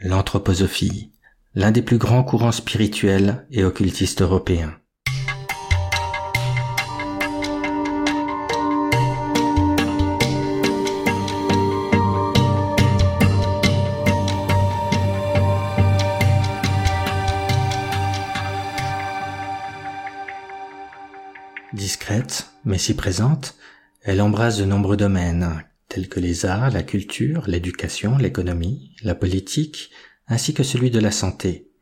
L'anthroposophie, l'un des plus grands courants spirituels et occultistes européens. Discrète, mais si présente, elle embrasse de nombreux domaines, tels que les arts, la culture, l'éducation, l'économie, la politique, ainsi que celui de la santé.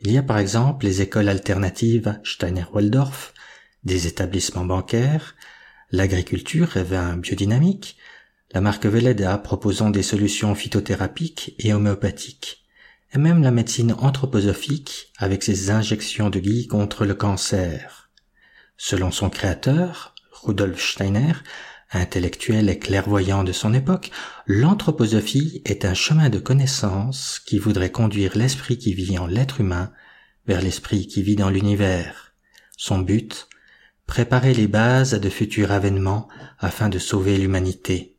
Il y a par exemple les écoles alternatives Steiner-Waldorf, des établissements bancaires, l'agriculture vin biodynamique, la marque Veleda proposant des solutions phytothérapiques et homéopathiques, et même la médecine anthroposophique avec ses injections de gui contre le cancer. Selon son créateur, Rudolf Steiner, intellectuel et clairvoyant de son époque, l'anthroposophie est un chemin de connaissance qui voudrait conduire l'esprit qui vit en l'être humain vers l'esprit qui vit dans l'univers. Son but, préparer les bases à de futurs avènements afin de sauver l'humanité.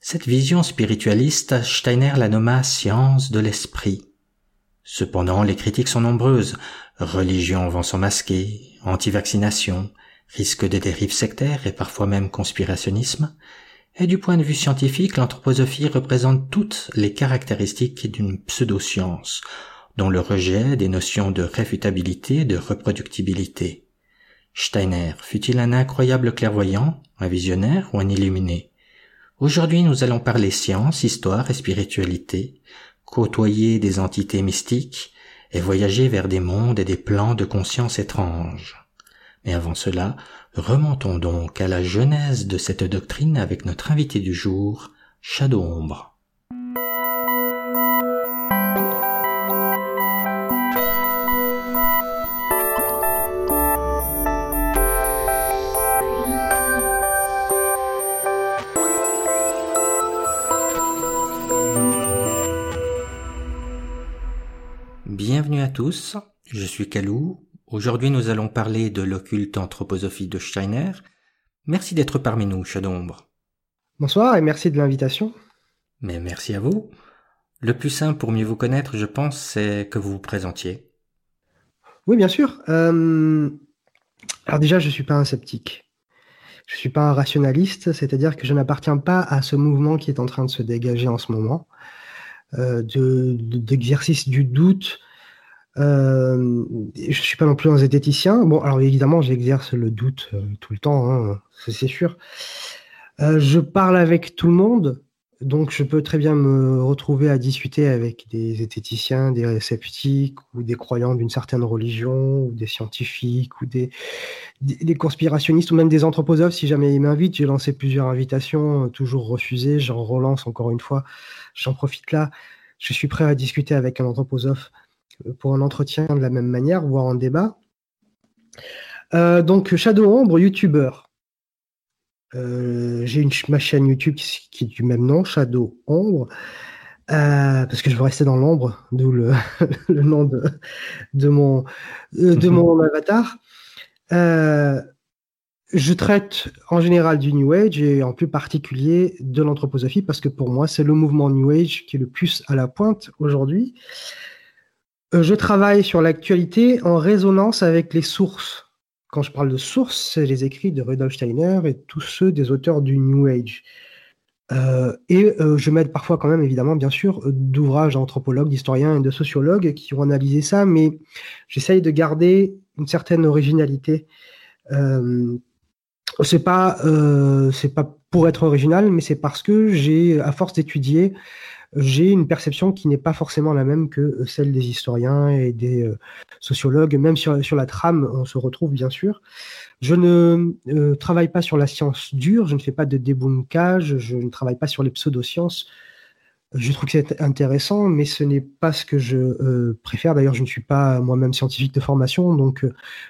Cette vision spiritualiste, Steiner la nomma science de l'esprit. Cependant, les critiques sont nombreuses. Religion vont s'en masquer, anti-vaccination, risque de dérives sectaires et parfois même conspirationnisme, et du point de vue scientifique, l'anthroposophie représente toutes les caractéristiques d'une pseudo-science, dont le rejet des notions de réfutabilité et de reproductibilité. Steiner fut-il un incroyable clairvoyant, un visionnaire ou un illuminé? Aujourd'hui nous allons parler science, histoire et spiritualité, côtoyer des entités mystiques, et voyager vers des mondes et des plans de conscience étranges. Mais avant cela, remontons donc à la genèse de cette doctrine avec notre invité du jour, Shadow Ombre. Bienvenue à tous, je suis Kalou. Aujourd'hui nous allons parler de l'occulte anthroposophie de Steiner. Merci d'être parmi nous, Shadombre. Bonsoir et merci de l'invitation. Mais merci à vous. Le plus simple pour mieux vous connaître, je pense, c'est que vous vous présentiez. Oui, bien sûr. Euh, alors déjà, je ne suis pas un sceptique. Je ne suis pas un rationaliste, c'est-à-dire que je n'appartiens pas à ce mouvement qui est en train de se dégager en ce moment, euh, d'exercice du doute, euh, je suis pas non plus un zététicien. Bon, alors évidemment, j'exerce le doute euh, tout le temps, hein, c'est sûr. Euh, je parle avec tout le monde, donc je peux très bien me retrouver à discuter avec des zététiciens, des sceptiques ou des croyants d'une certaine religion, ou des scientifiques, ou des, des, conspirationnistes, ou même des anthroposophes si jamais ils m'invitent. J'ai lancé plusieurs invitations, toujours refusées. J'en relance encore une fois. J'en profite là. Je suis prêt à discuter avec un anthroposophe pour un entretien de la même manière, voire un débat. Euh, donc Shadow Ombre, youtubeur. Euh, j'ai une ma chaîne YouTube qui, est du même nom, Shadow Ombre, euh, parce que je veux rester dans l'ombre, d'où le, nom de, de mon, de mon avatar. je traite en général du New Age et en plus particulier de l'anthroposophie parce que pour moi c'est le mouvement New Age qui est le plus à la pointe aujourd'hui. Euh, je travaille sur l'actualité en résonance avec les sources. Quand je parle de sources, c'est les écrits de Rudolf Steiner et tous ceux des auteurs du New Age. Euh, et euh, je m'aide parfois quand même, évidemment, bien sûr, d'ouvrages d'anthropologues, d'historiens et de sociologues qui ont analysé ça, mais j'essaye de garder une certaine originalité. C'est c'est pas pour être original, mais c'est parce que j'ai, à force d'étudier, j'ai une perception qui n'est pas forcément la même que euh, celle des historiens et des euh, sociologues. Même sur, la trame, on se retrouve bien sûr. Je ne euh, travaille pas sur la science dure, je ne fais pas de débunkage, je ne travaille pas sur les pseudosciences. Je trouve que c'est intéressant, mais ce n'est pas ce que je préfère. D'ailleurs, je ne suis pas moi-même scientifique de formation, donc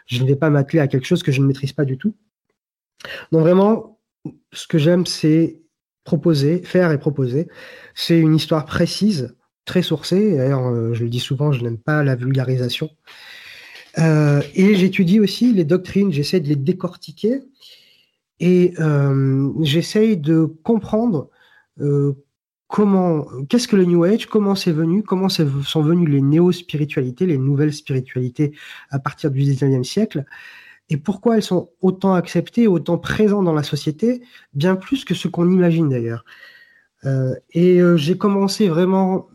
je ne vais pas m'atteler à quelque chose que je ne maîtrise pas du tout. Donc vraiment, ce que j'aime, c'est proposer, faire et proposer. C'est une histoire précise, très sourcée. D'ailleurs, euh, je le dis souvent, je n'aime pas la vulgarisation. Euh, et j'étudie aussi les doctrines, j'essaie de les décortiquer et euh, j'essaie de comprendre comment, qu'est-ce que le New Age, comment c'est venu, comment sont venues les néo-spiritualités, les nouvelles spiritualités à partir du 19e siècle, et pourquoi elles sont autant acceptées, autant présentes dans la société, bien plus que ce qu'on imagine d'ailleurs. Euh, et euh, j'ai commencé vraiment.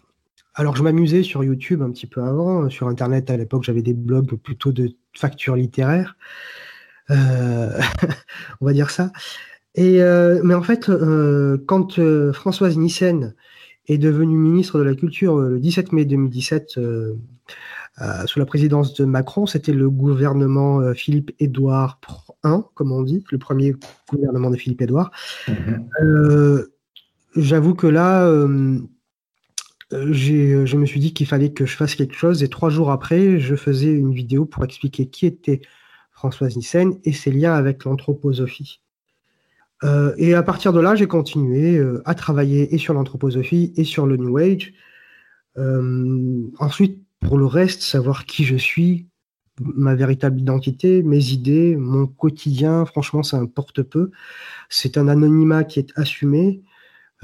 Alors, je m'amusais sur YouTube un petit peu avant. Sur Internet, à l'époque, j'avais des blogs plutôt de factures littéraires. Euh, on va dire ça. Et, mais en fait, quand Françoise Nissen est devenue ministre de la Culture le 17 mai 2017, sous la présidence de Macron, c'était le gouvernement Philippe Édouard I, comme on dit, le premier gouvernement de Philippe Édouard. Mmh j'avoue que là, euh, je me suis dit qu'il fallait que je fasse quelque chose. Et trois jours après, je faisais une vidéo pour expliquer qui était Françoise Nissen et ses liens avec l'anthroposophie. Euh, et à partir de là, j'ai continué euh, à travailler et sur l'anthroposophie et sur le New Age. ensuite, pour le reste, savoir qui je suis, ma véritable identité, mes idées, mon quotidien, franchement, ça importe peu. C'est un anonymat qui est assumé.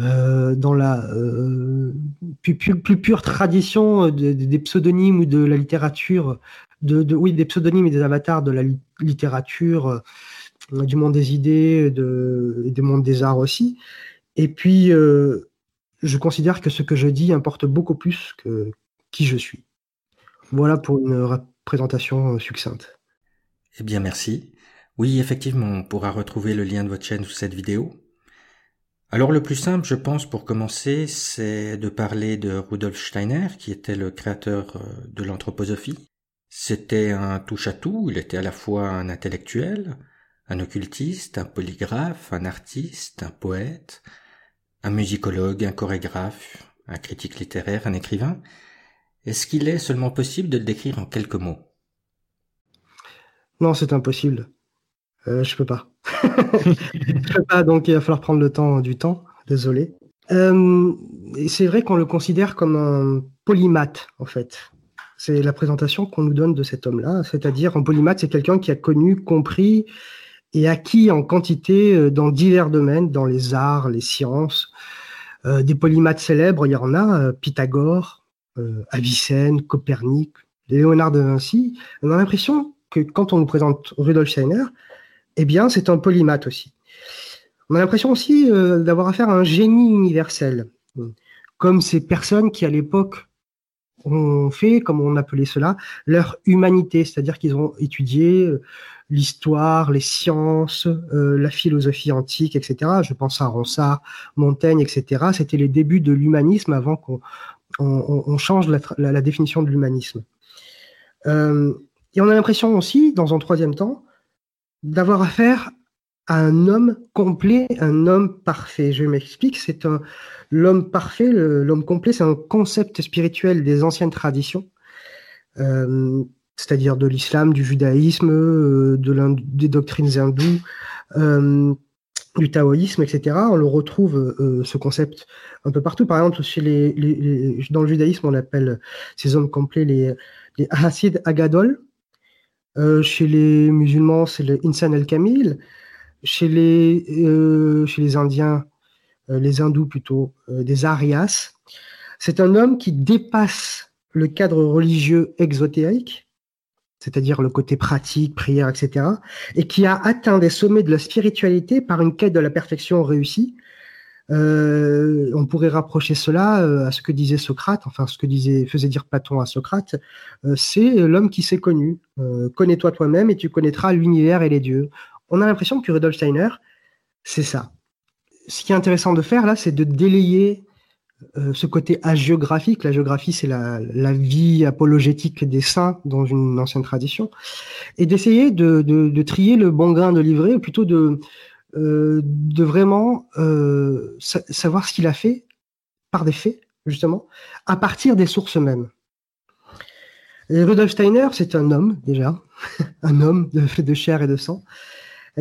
Euh, dans la euh, plus, pure tradition des pseudonymes ou de la littérature, de, oui, des pseudonymes et des avatars de la littérature, euh, du monde des idées, et du monde des arts aussi. Et puis, je considère que ce que je dis importe beaucoup plus que qui je suis. Voilà pour une présentation succincte. Eh bien, merci. Oui, effectivement, on pourra retrouver le lien de votre chaîne sous cette vidéo. Alors le plus simple, je pense, pour commencer, c'est de parler de Rudolf Steiner, qui était le créateur euh, de l'anthroposophie. C'était un touche-à-tout, il était à la fois un intellectuel, un occultiste, un polygraphe, un artiste, un poète, un musicologue, un chorégraphe, un critique littéraire, un écrivain. Est-ce qu'il est seulement possible de le décrire en quelques mots? Non, c'est impossible. Euh, je peux pas. je peux pas, donc il va falloir prendre le temps du temps. Désolé. Euh, c'est vrai qu'on le considère comme un polymathe, en fait. C'est la présentation qu'on nous donne de cet homme-là. C'est-à-dire, un polymathe, c'est quelqu'un qui a connu, compris et acquis en quantité euh, dans divers domaines, dans les arts, les sciences. Des polymathes célèbres, il y en a, Pythagore, Avicenne, Copernic, Léonard de Vinci. On a l'impression que quand on nous présente Rudolf Steiner, eh bien, c'est un polymathe aussi. On a l'impression aussi euh, d'avoir affaire à un génie universel, comme ces personnes qui, à l'époque, ont fait, comme on appelait cela, leur humanité, c'est-à-dire qu'ils ont étudié euh, l'histoire, les sciences, euh, la philosophie antique, etc. Je pense à Ronsard, Montaigne, etc. C'était les débuts de l'humanisme avant qu'on change la, définition de l'humanisme. et on a l'impression aussi, dans un troisième temps, d'avoir affaire à un homme complet, un homme parfait. Je m'explique, c'est un l'homme parfait, l'homme complet, c'est un concept spirituel des anciennes traditions, euh, c'est-à-dire de l'islam, du judaïsme, euh, de des doctrines hindoues, euh, du taoïsme, etc. On le retrouve ce concept un peu partout. Par exemple, chez les, dans le judaïsme, on appelle ces hommes complets les les Hasid Agadol, euh, chez les musulmans, c'est le Insan el-Kamil. Chez les, euh, chez les Indiens, euh, les hindous plutôt, des Arias. C'est un homme qui dépasse le cadre religieux exotérique, c'est-à-dire le côté pratique, prière, etc., et qui a atteint des sommets de la spiritualité par une quête de la perfection réussie, euh, on pourrait rapprocher cela euh, à ce que disait Socrate, enfin ce que disait, faisait dire Platon à Socrate, euh, c'est l'homme qui s'est connu. Connais-toi toi-même et tu connaîtras l'univers et les dieux. On a l'impression que Rudolf Steiner, c'est ça. Ce qui est intéressant de faire là, c'est de délayer ce côté hagiographique. La géographie, c'est la, vie apologétique des saints dans une ancienne tradition, et d'essayer de, trier le bon grain de livret, ou plutôt de, euh, vraiment euh, savoir ce qu'il a fait par des faits, justement, à partir des sources mêmes. Rudolf Steiner, c'est un homme, déjà, un homme de, de chair et de sang,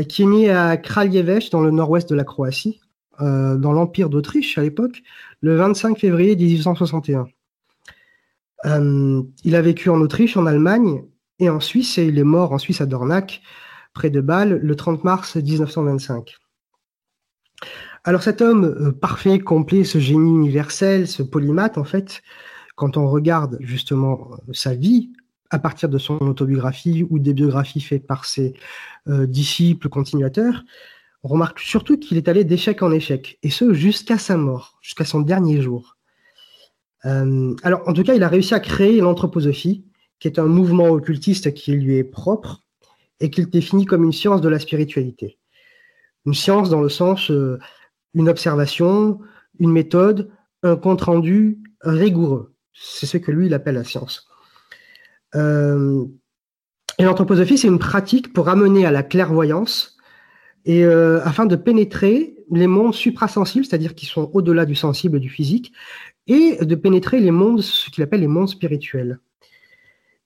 qui est né à Kraljevec, dans le nord-ouest de la Croatie, euh, dans l'Empire d'Autriche à l'époque, le 25 février 1861. il a vécu en Autriche, en Allemagne et en Suisse, et il est mort en Suisse à Dornach près de Bâle, le 30 mars 1925. Alors cet homme euh, parfait, complet, ce génie universel, ce polymathe, en fait, quand on regarde justement euh, sa vie à partir de son autobiographie ou des biographies faites par ses euh, disciples continuateurs, on remarque surtout qu'il est allé d'échec en échec, et ce jusqu'à sa mort, jusqu'à son dernier jour. alors, en tout cas, il a réussi à créer l'anthroposophie, qui est un mouvement occultiste qui lui est propre et qu'il définit comme une science de la spiritualité. Une science dans le sens une observation, une méthode, un compte-rendu rigoureux. C'est ce que lui, il appelle la science. Euh, et l'anthroposophie, c'est une pratique pour amener à la clairvoyance et euh, afin de pénétrer les mondes suprasensibles, c'est-à-dire qui sont au-delà du sensible du physique, et de pénétrer les mondes, ce qu'il appelle les mondes spirituels.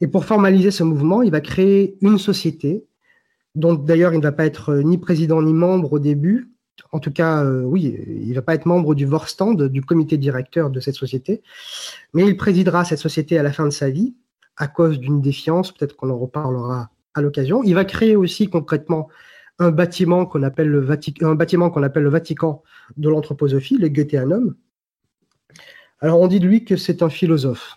Et pour formaliser ce mouvement, il va créer une société, dont d'ailleurs il ne va pas être ni président ni membre au début, en tout cas, euh, oui, il ne va pas être membre du Vorstand, du comité directeur de cette société, mais il présidera cette société à la fin de sa vie, à cause d'une défiance, peut-être qu'on en reparlera à l'occasion. Il va créer aussi concrètement un bâtiment qu'on appelle le Vatican, un bâtiment qu'on appelle le Vatican de l'anthroposophie, le Goetheanum. Alors on dit de lui que c'est un philosophe.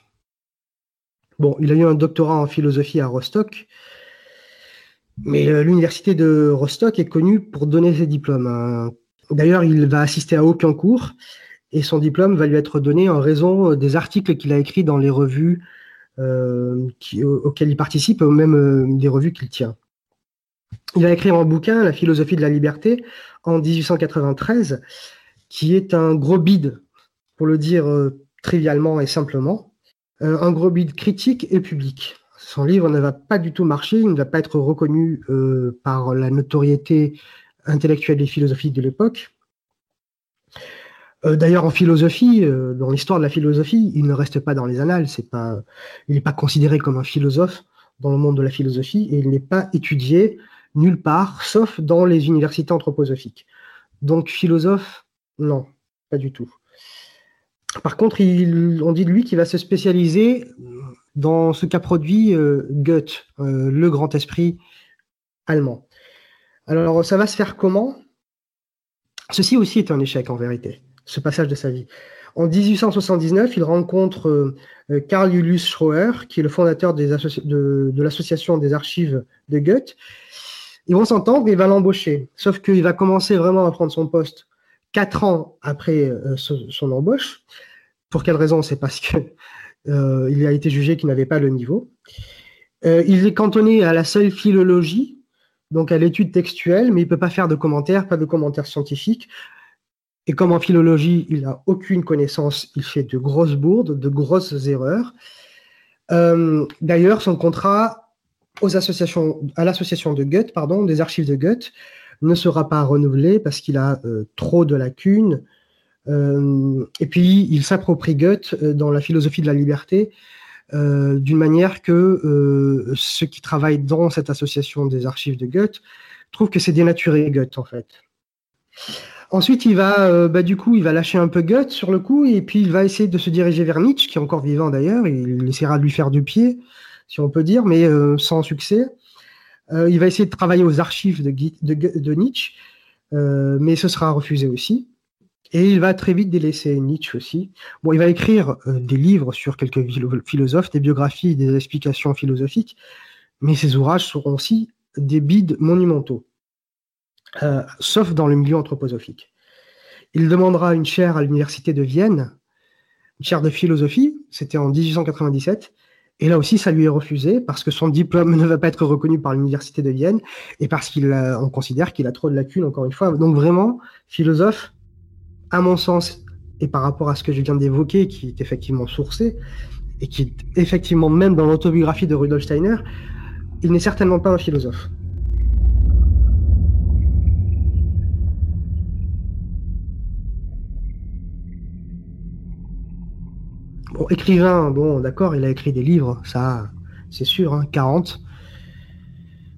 Bon, il a eu un doctorat en philosophie à Rostock, mais euh, l'université de Rostock est connue pour donner ses diplômes. Hein. D'ailleurs, il va assister à aucun cours et son diplôme va lui être donné en raison des articles qu'il a écrits dans les revues euh, auxquelles il participe, ou même euh, des revues qu'il tient. Il a écrit un bouquin, La philosophie de la liberté, en 1893, qui est un gros bide, pour le dire trivialement et simplement, un gros bide critique et public son livre ne va pas du tout marcher, il ne va pas être reconnu euh, par la notoriété intellectuelle et philosophique de l'époque. Euh, d'ailleurs, en philosophie, euh, dans l'histoire de la philosophie, il ne reste pas dans les annales. Pas, il n'est pas considéré comme un philosophe dans le monde de la philosophie et il n'est pas étudié nulle part, sauf dans les universités anthroposophiques. Donc, philosophe, non, pas du tout. Par contre, on dit de lui qu'il va se spécialiser dans ce qu'a produit euh, Goethe, euh, le grand esprit allemand. Alors, ça va se faire comment? Ceci aussi est un échec en vérité, ce passage de sa vie. En 1879, il rencontre euh, Karl Julius Schroer, qui est le fondateur de l'association des archives de Goethe. Ils vont s'entendre et il va l'embaucher. Sauf qu'il va commencer vraiment à prendre son poste quatre ans après son embauche. Pour quelle raison C'est parce que euh, a été jugé qu'il n'avait pas le niveau. Euh, il est cantonné à la seule philologie, donc à l'étude textuelle, mais il ne peut pas faire de commentaires, pas de commentaires scientifiques. Et comme en philologie, il n'a aucune connaissance, il fait de grosses bourdes, de grosses erreurs. Euh, d'ailleurs, son contrat aux associations, à l'association de Goethe, pardon, des archives de Goethe, ne sera pas renouvelé parce qu'il a trop de lacunes, euh, et puis, il s'approprie Goethe euh, dans la philosophie de la liberté euh, d'une manière que ceux qui travaillent dans cette association des archives de Goethe trouvent que c'est dénaturé Goethe, en fait. Ensuite, il va, bah, du coup, il va lâcher un peu Goethe sur le coup, et puis il va essayer de se diriger vers Nietzsche, qui est encore vivant d'ailleurs. Il essaiera de lui faire du pied, si on peut dire, mais sans succès. il va essayer de travailler aux archives de, Nietzsche, mais ce sera refusé aussi. Et il va très vite délaisser Nietzsche aussi. Il va écrire euh, des livres sur quelques philosophes, des biographies, des explications philosophiques, mais ses ouvrages seront aussi des bides monumentaux, euh, sauf dans le milieu anthroposophique. Il demandera une chaire à l'université de Vienne, une chaire de philosophie, c'était en 1897, et là aussi, ça lui est refusé parce que son diplôme ne va pas être reconnu par l'université de Vienne et parce qu'on considère qu'il a trop de lacunes, encore une fois. Donc vraiment, philosophe, à mon sens, et par rapport à ce que je viens d'évoquer, qui est effectivement sourcé, et qui est effectivement même dans l'autobiographie de Rudolf Steiner, il n'est certainement pas un philosophe. Bon, écrivain, bon, d'accord, il a écrit des livres, ça, c'est sûr, hein, 40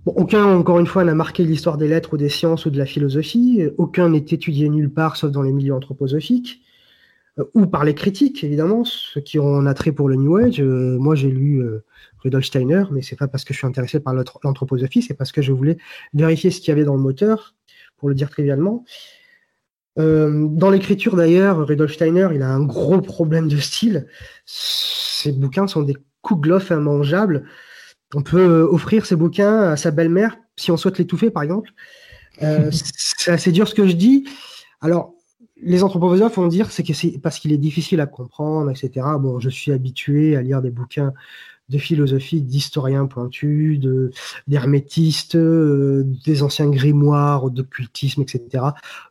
aucun, encore une fois, n'a marqué l'histoire des lettres ou des sciences ou de la philosophie. Aucun n'est étudié nulle part, sauf dans les milieux anthroposophiques, euh, ou par les critiques, évidemment, ceux qui ont un attrait pour le New Age. Euh, moi, j'ai lu euh, Rudolf Steiner, mais c'est pas parce que je suis intéressé par l'anthroposophie, c'est parce que je voulais vérifier ce qu'il y avait dans le moteur, pour le dire trivialement. Dans l'écriture d'ailleurs, Rudolf Steiner, il a un gros problème de style. Ses bouquins sont des kouglof immangeables. On peut offrir ces bouquins à sa belle-mère si on souhaite l'étouffer, par exemple. c'est assez dur ce que je dis. Alors, les anthroposophes vont dire c'est que c'est parce qu'il est difficile à comprendre, etc. Bon, je suis habitué à lire des bouquins de philosophie, d'historiens pointus, d'hermétistes, euh, des anciens grimoires, d'occultisme, etc.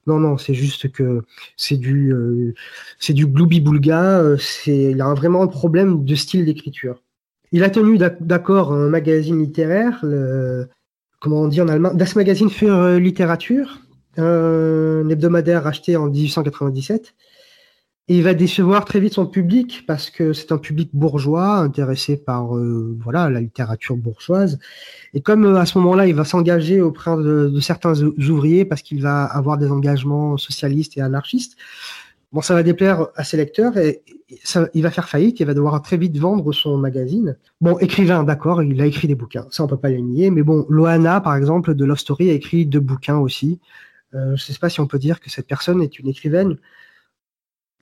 Non, non, c'est juste que c'est du, euh, c'est du gloubi-boulga. Euh, c'est, il a vraiment un problème de style d'écriture. Il a tenu d'accord un magazine littéraire, le, comment on dit en allemand, Das Magazin für Literatur, un hebdomadaire acheté en 1897. Il va décevoir très vite son public parce que c'est un public bourgeois intéressé par euh, voilà la littérature bourgeoise. Et comme euh, à ce moment-là, il va s'engager auprès de, certains ouvriers parce qu'il va avoir des engagements socialistes et anarchistes, bon, ça va déplaire à ses lecteurs et il va faire faillite. Il va devoir très vite vendre son magazine. Bon, écrivain, d'accord, il a écrit des bouquins, ça on peut pas le nier. Mais bon, Loana, par exemple, de Love Story, a écrit deux bouquins aussi. Euh, je ne sais pas si on peut dire que cette personne est une écrivaine.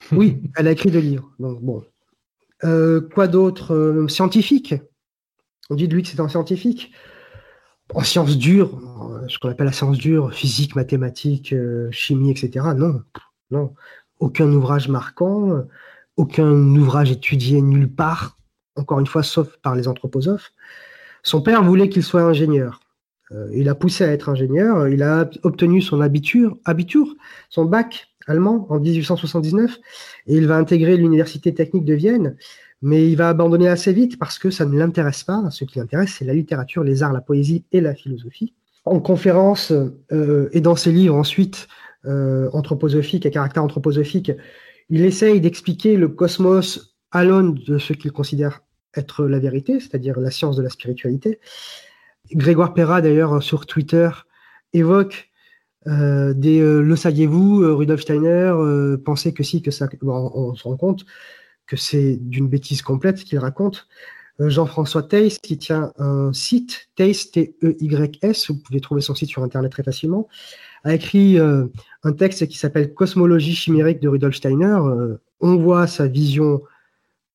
Oui, elle a écrit deux livres. Euh, quoi d'autre euh, Scientifique? On dit de lui que c'est un scientifique. En sciences dures, ce qu'on appelle la science dure, physique, mathématiques, chimie, etc. Non, non. Aucun ouvrage marquant, aucun ouvrage étudié nulle part, encore une fois, sauf par les anthroposophes. Son père voulait qu'il soit ingénieur. Euh, il a poussé à être ingénieur. Il a obtenu son abitur, abitur, son bac allemand en 1879 et il va intégrer l'université technique de Vienne. Mais il va abandonner assez vite parce que ça ne l'intéresse pas. Ce qui l'intéresse, c'est la littérature, les arts, la poésie et la philosophie. En conférence euh, et dans ses livres ensuite euh, anthroposophiques à caractère anthroposophique, il essaye d'expliquer le cosmos à l'aune de ce qu'il considère être la vérité, c'est-à-dire la science de la spiritualité. Grégoire Perra, d'ailleurs, sur Twitter, évoque euh, des euh, le saviez-vous, euh, Rudolf Steiner pensait que si, que ça. on, se rend compte que c'est d'une bêtise complète qu'il raconte. Jean-François Theiss, qui tient un site, Theiss, T-E-Y-S, vous pouvez trouver son site sur Internet très facilement, a écrit un texte qui s'appelle Cosmologie chimérique de Rudolf Steiner. on voit sa vision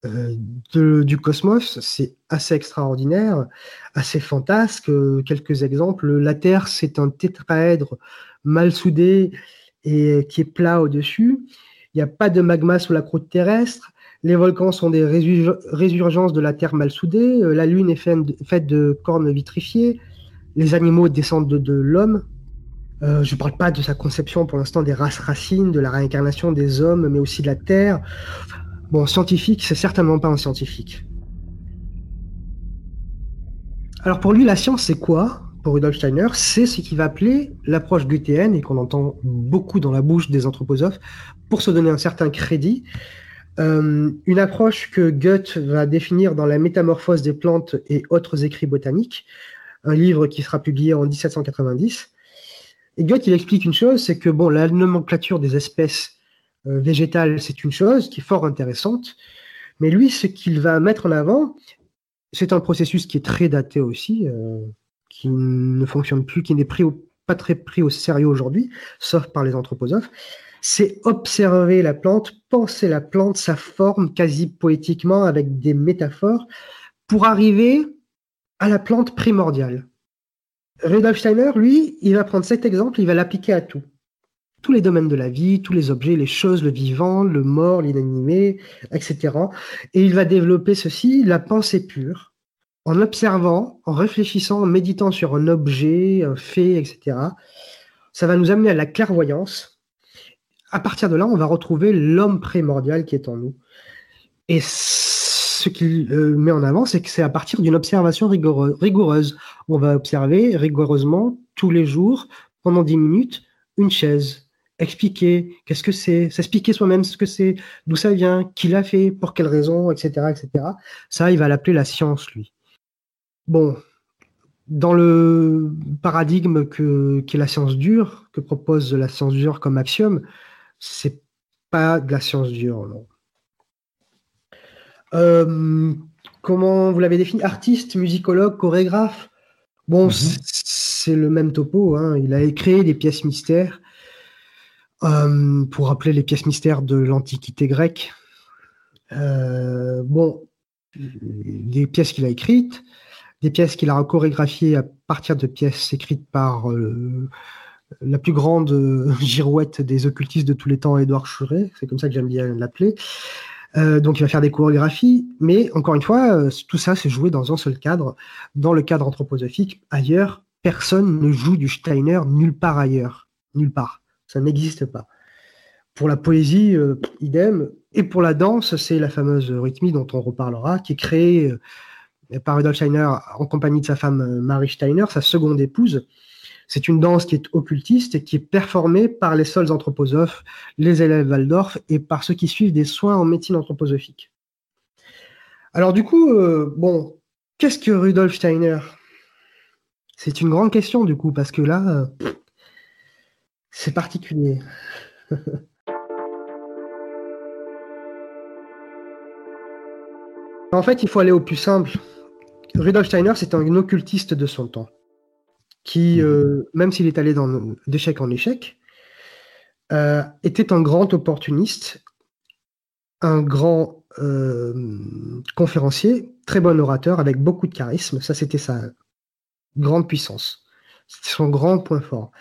euh, du cosmos, c'est assez extraordinaire, assez fantasque. Quelques exemples. La Terre, c'est un tétraèdre mal soudé et qui est plat au-dessus. Il n'y a pas de magma sous la croûte terrestre. Les volcans sont des résurgences de la Terre mal soudée. Euh, la Lune est faite de cornes vitrifiées. Les animaux descendent de, l'homme. Euh, je ne parle pas de sa conception pour l'instant des races racines, de la réincarnation des hommes, mais aussi de la Terre. Bon, scientifique, c'est certainement pas un scientifique. Alors pour lui, la science, c'est quoi? Pour Rudolf Steiner, c'est ce qu'il va appeler l'approche goethéenne et qu'on entend beaucoup dans la bouche des anthroposophes pour se donner un certain crédit. Euh, une approche que Goethe va définir dans La Métamorphose des plantes et autres écrits botaniques, un livre qui sera publié en 1790. Et Goethe, il explique une chose, c'est que bon, la nomenclature des espèces euh, végétal, c'est une chose qui est fort intéressante. Mais lui, ce qu'il va mettre en avant, c'est un processus qui est très daté aussi, euh, qui ne fonctionne plus, qui n'est pas très pris au sérieux aujourd'hui, sauf par les anthroposophes. C'est observer la plante, penser la plante, sa forme quasi poétiquement avec des métaphores pour arriver à la plante primordiale. Rudolf Steiner, lui, il va prendre cet exemple, il va l'appliquer à tout tous les domaines de la vie, tous les objets, les choses, le vivant, le mort, l'inanimé, etc. Et il va développer ceci, la pensée pure, en observant, en réfléchissant, en méditant sur un objet, un fait, etc. Ça va nous amener à la clairvoyance. À partir de là, on va retrouver l'homme primordial qui est en nous. Et ce qu'il euh, met en avant, c'est que c'est à partir d'une observation rigoureuse. On va observer rigoureusement tous les jours, pendant 10 minutes, une chaise, expliquer qu'est-ce que c'est, s'expliquer soi-même ce que c'est, d'où ça vient, qui l'a fait, pour quelle raison, etc., etc. Ça, il va l'appeler la science, lui. Bon, dans le paradigme que qu'est la science dure, que propose la science dure comme axiome, c'est pas de la science dure, non. Euh, comment vous l'avez défini? Artiste, musicologue, chorégraphe? Bon, mm-hmm. c'est le même topo. Hein. Il a créé des pièces mystères pour rappeler les pièces mystères de l'Antiquité grecque. bon, des pièces qu'il a écrites, des pièces qu'il a chorégraphiées à partir de pièces écrites par la plus grande euh, girouette des occultistes de tous les temps, Édouard Churet, c'est comme ça que j'aime bien l'appeler. Euh, donc il va faire des chorégraphies, mais encore une fois, euh, tout ça c'est joué dans un seul cadre, dans le cadre anthroposophique. Ailleurs, personne ne joue du Steiner nulle part ailleurs, nulle part. Ça n'existe pas. Pour la poésie, idem. Et pour la danse, c'est la fameuse rythmie dont on reparlera, qui est créée par Rudolf Steiner en compagnie de sa femme Marie Steiner, sa seconde épouse, c'est une danse qui est occultiste et qui est performée par les seuls anthroposophes, les élèves Waldorf et par ceux qui suivent des soins en médecine anthroposophique. Alors du coup, euh, bon, qu'est-ce que Rudolf Steiner? C'est une grande question du coup, parce que là, euh, c'est particulier. en fait, il faut aller au plus simple. Rudolf Steiner, c'est un occultiste de son temps qui, mhm. euh, même s'il est allé d'échec en échec, euh, était un grand opportuniste, un grand euh, conférencier, très bon orateur, avec beaucoup de charisme. Ça, c'était sa grande puissance. C'était son grand point fort.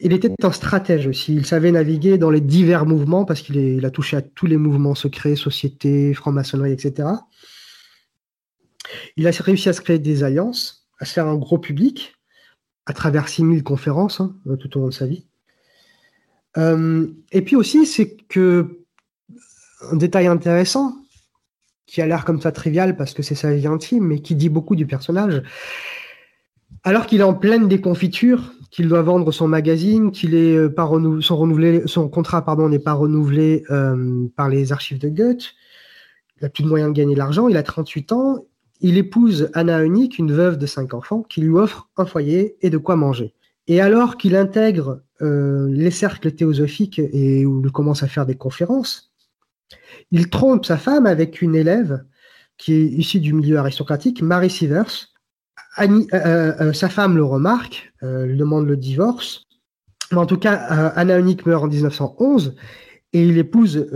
Il était un stratège aussi. Il savait naviguer dans les divers mouvements parce qu'il a touché à tous les mouvements secrets, société, franc-maçonnerie, etc. Il a réussi à se créer des alliances, à se faire un gros public à travers 6000 conférences hein, euh, tout au long de sa vie. Euh, et puis aussi, c'est que un détail intéressant, qui a l'air comme ça trivial parce que c'est sa vie intime, mais qui dit beaucoup du personnage. Alors qu'il est en pleine déconfiture, qu'il doit vendre son magazine, qu'il est euh, pas son, renouvelé, son contrat pardon n'est pas renouvelé par les archives de Goethe, il n'a plus de moyens de gagner de l'argent, il a 38 ans, il épouse Anna Eunice, une veuve de cinq enfants, qui lui offre un foyer et de quoi manger. Et alors qu'il intègre euh, les cercles théosophiques et où il commence à faire des conférences, il trompe sa femme avec une élève qui est issue du milieu aristocratique, Marie Sivers. Euh, euh, sa femme le remarque, lui demande le divorce. Mais en tout cas, Anna Eunice meurt en 1911 et il épouse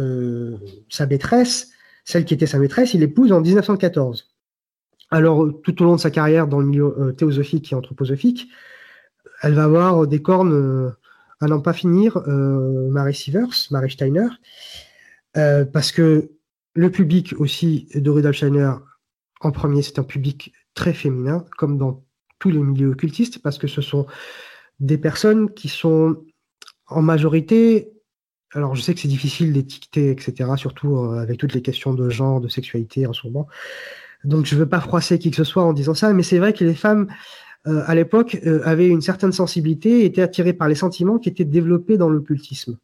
sa maîtresse, celle qui était sa maîtresse, il l'épouse en 1914. Alors, tout au long de sa carrière dans le milieu euh, théosophique et anthroposophique, elle va avoir des cornes euh, à n'en pas finir, euh, Marie Sievers, Marie Steiner, parce que le public aussi de Rudolf Steiner, en premier, c'est un public très féminin, comme dans tous les milieux occultistes, parce que ce sont des personnes qui sont en majorité alors, je sais que c'est difficile d'étiqueter, etc., surtout avec toutes les questions de genre, de sexualité en ce moment. Donc je ne veux pas froisser qui que ce soit en disant ça, mais c'est vrai que les femmes euh, à l'époque euh, avaient une certaine sensibilité, étaient attirées par les sentiments qui étaient développés dans l'occultisme.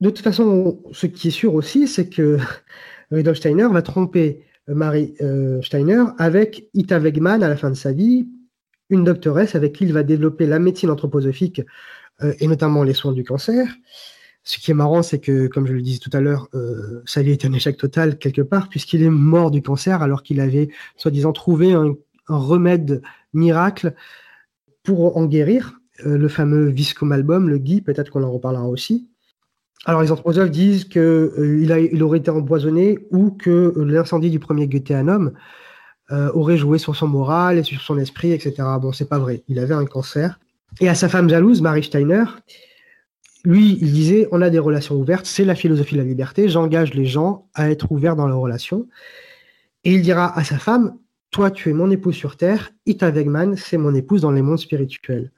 De toute façon, ce qui est sûr aussi, c'est que Rudolf Steiner va tromper euh, Marie Steiner avec Ita Wegman à la fin de sa vie, une doctoresse avec qui il va développer la médecine anthroposophique et notamment les soins du cancer. Ce qui est marrant, c'est que, comme je le disais tout à l'heure, euh, ça lui est un échec total quelque part, puisqu'il est mort du cancer alors qu'il avait, soi-disant, trouvé un, remède miracle pour en guérir, euh, le fameux Viscom album, le Guy, peut-être qu'on en reparlera aussi. Alors, les anthroposophes disent qu'il euh, aurait été empoisonné ou que l'incendie du premier Goetheanum aurait joué sur son moral et sur son esprit, etc. Bon, c'est pas vrai. Il avait un cancer. Et à sa femme jalouse, Marie Steiner, lui, il disait, on a des relations ouvertes, c'est la philosophie de la liberté, j'engage les gens à être ouverts dans leurs relations. Et il dira à sa femme, toi, tu es mon épouse sur Terre, Ita Wegman, c'est mon épouse dans les mondes spirituels.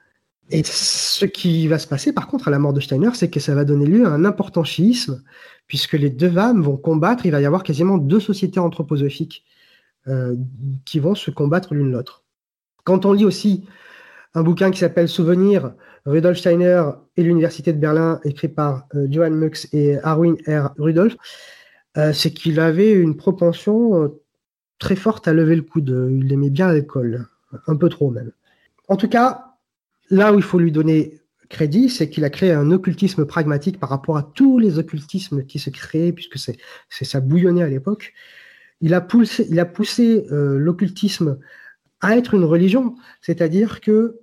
Et ce qui va se passer, par contre, à la mort de Steiner, c'est que ça va donner lieu à un important chiisme, puisque les deux femmes vont combattre, il va y avoir quasiment deux sociétés anthroposophiques euh, qui vont se combattre l'une l'autre. Quand on lit aussi un bouquin qui s'appelle Souvenir, Rudolf Steiner et l'Université de Berlin, écrit par euh, Johann Mux et Arwin R. Rudolf, euh, c'est qu'il avait une propension euh, très forte à lever le coude. Il aimait bien l'alcool, un peu trop même. En tout cas, là où il faut lui donner crédit, c'est qu'il a créé un occultisme pragmatique par rapport à tous les occultismes qui se créaient, puisque c'est ça bouillonnait à l'époque. Il a poussé, il a poussé l'occultisme à être une religion, c'est-à-dire que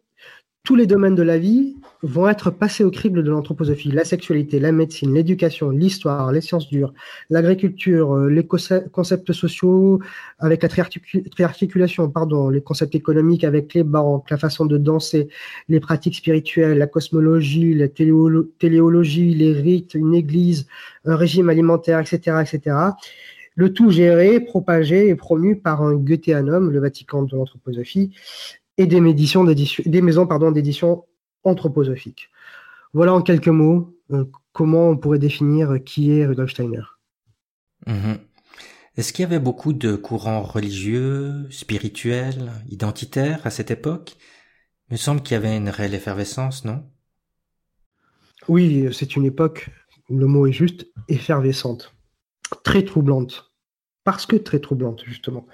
tous les domaines de la vie vont être passés au crible de l'anthroposophie. La sexualité, la médecine, l'éducation, l'histoire, les sciences dures, l'agriculture, euh, les concepts sociaux avec la triarticulation, pardon, les concepts économiques avec les banques, la façon de danser, les pratiques spirituelles, la cosmologie, la téléologie, les rites, une église, un régime alimentaire, etc., etc. Le tout géré, propagé et promu par un Goetheanum, le Vatican de l'anthroposophie, et des, des maisons d'édition anthroposophique. Voilà en quelques mots euh, comment on pourrait définir qui est Rudolf Steiner. Mhm. Est-ce qu'il y avait beaucoup de courants religieux, spirituels, identitaires à cette époque? Il me semble qu'il y avait une réelle effervescence, non? Oui, c'est une époque, le mot est juste, effervescente, très troublante, parce que très troublante, justement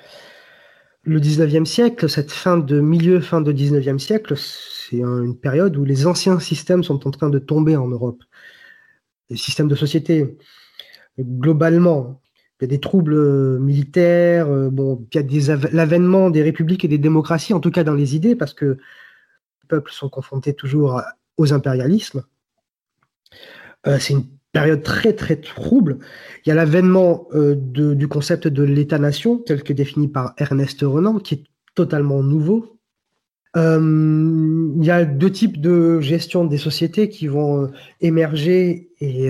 le 19e siècle, cette fin de milieu, fin de 19e siècle, c'est une période où les anciens systèmes sont en train de tomber en Europe. Les systèmes de société, globalement, il y a des troubles militaires, euh, bon, il y a l'avènement des républiques et des démocraties, en tout cas dans les idées, parce que les peuples sont confrontés toujours aux impérialismes. Euh, c'est une période très très trouble. Il y a l'avènement euh, du concept de l'État-nation tel que défini par Ernest Renan, qui est totalement nouveau. Euh, il y a deux types de gestion des sociétés qui vont euh, émerger et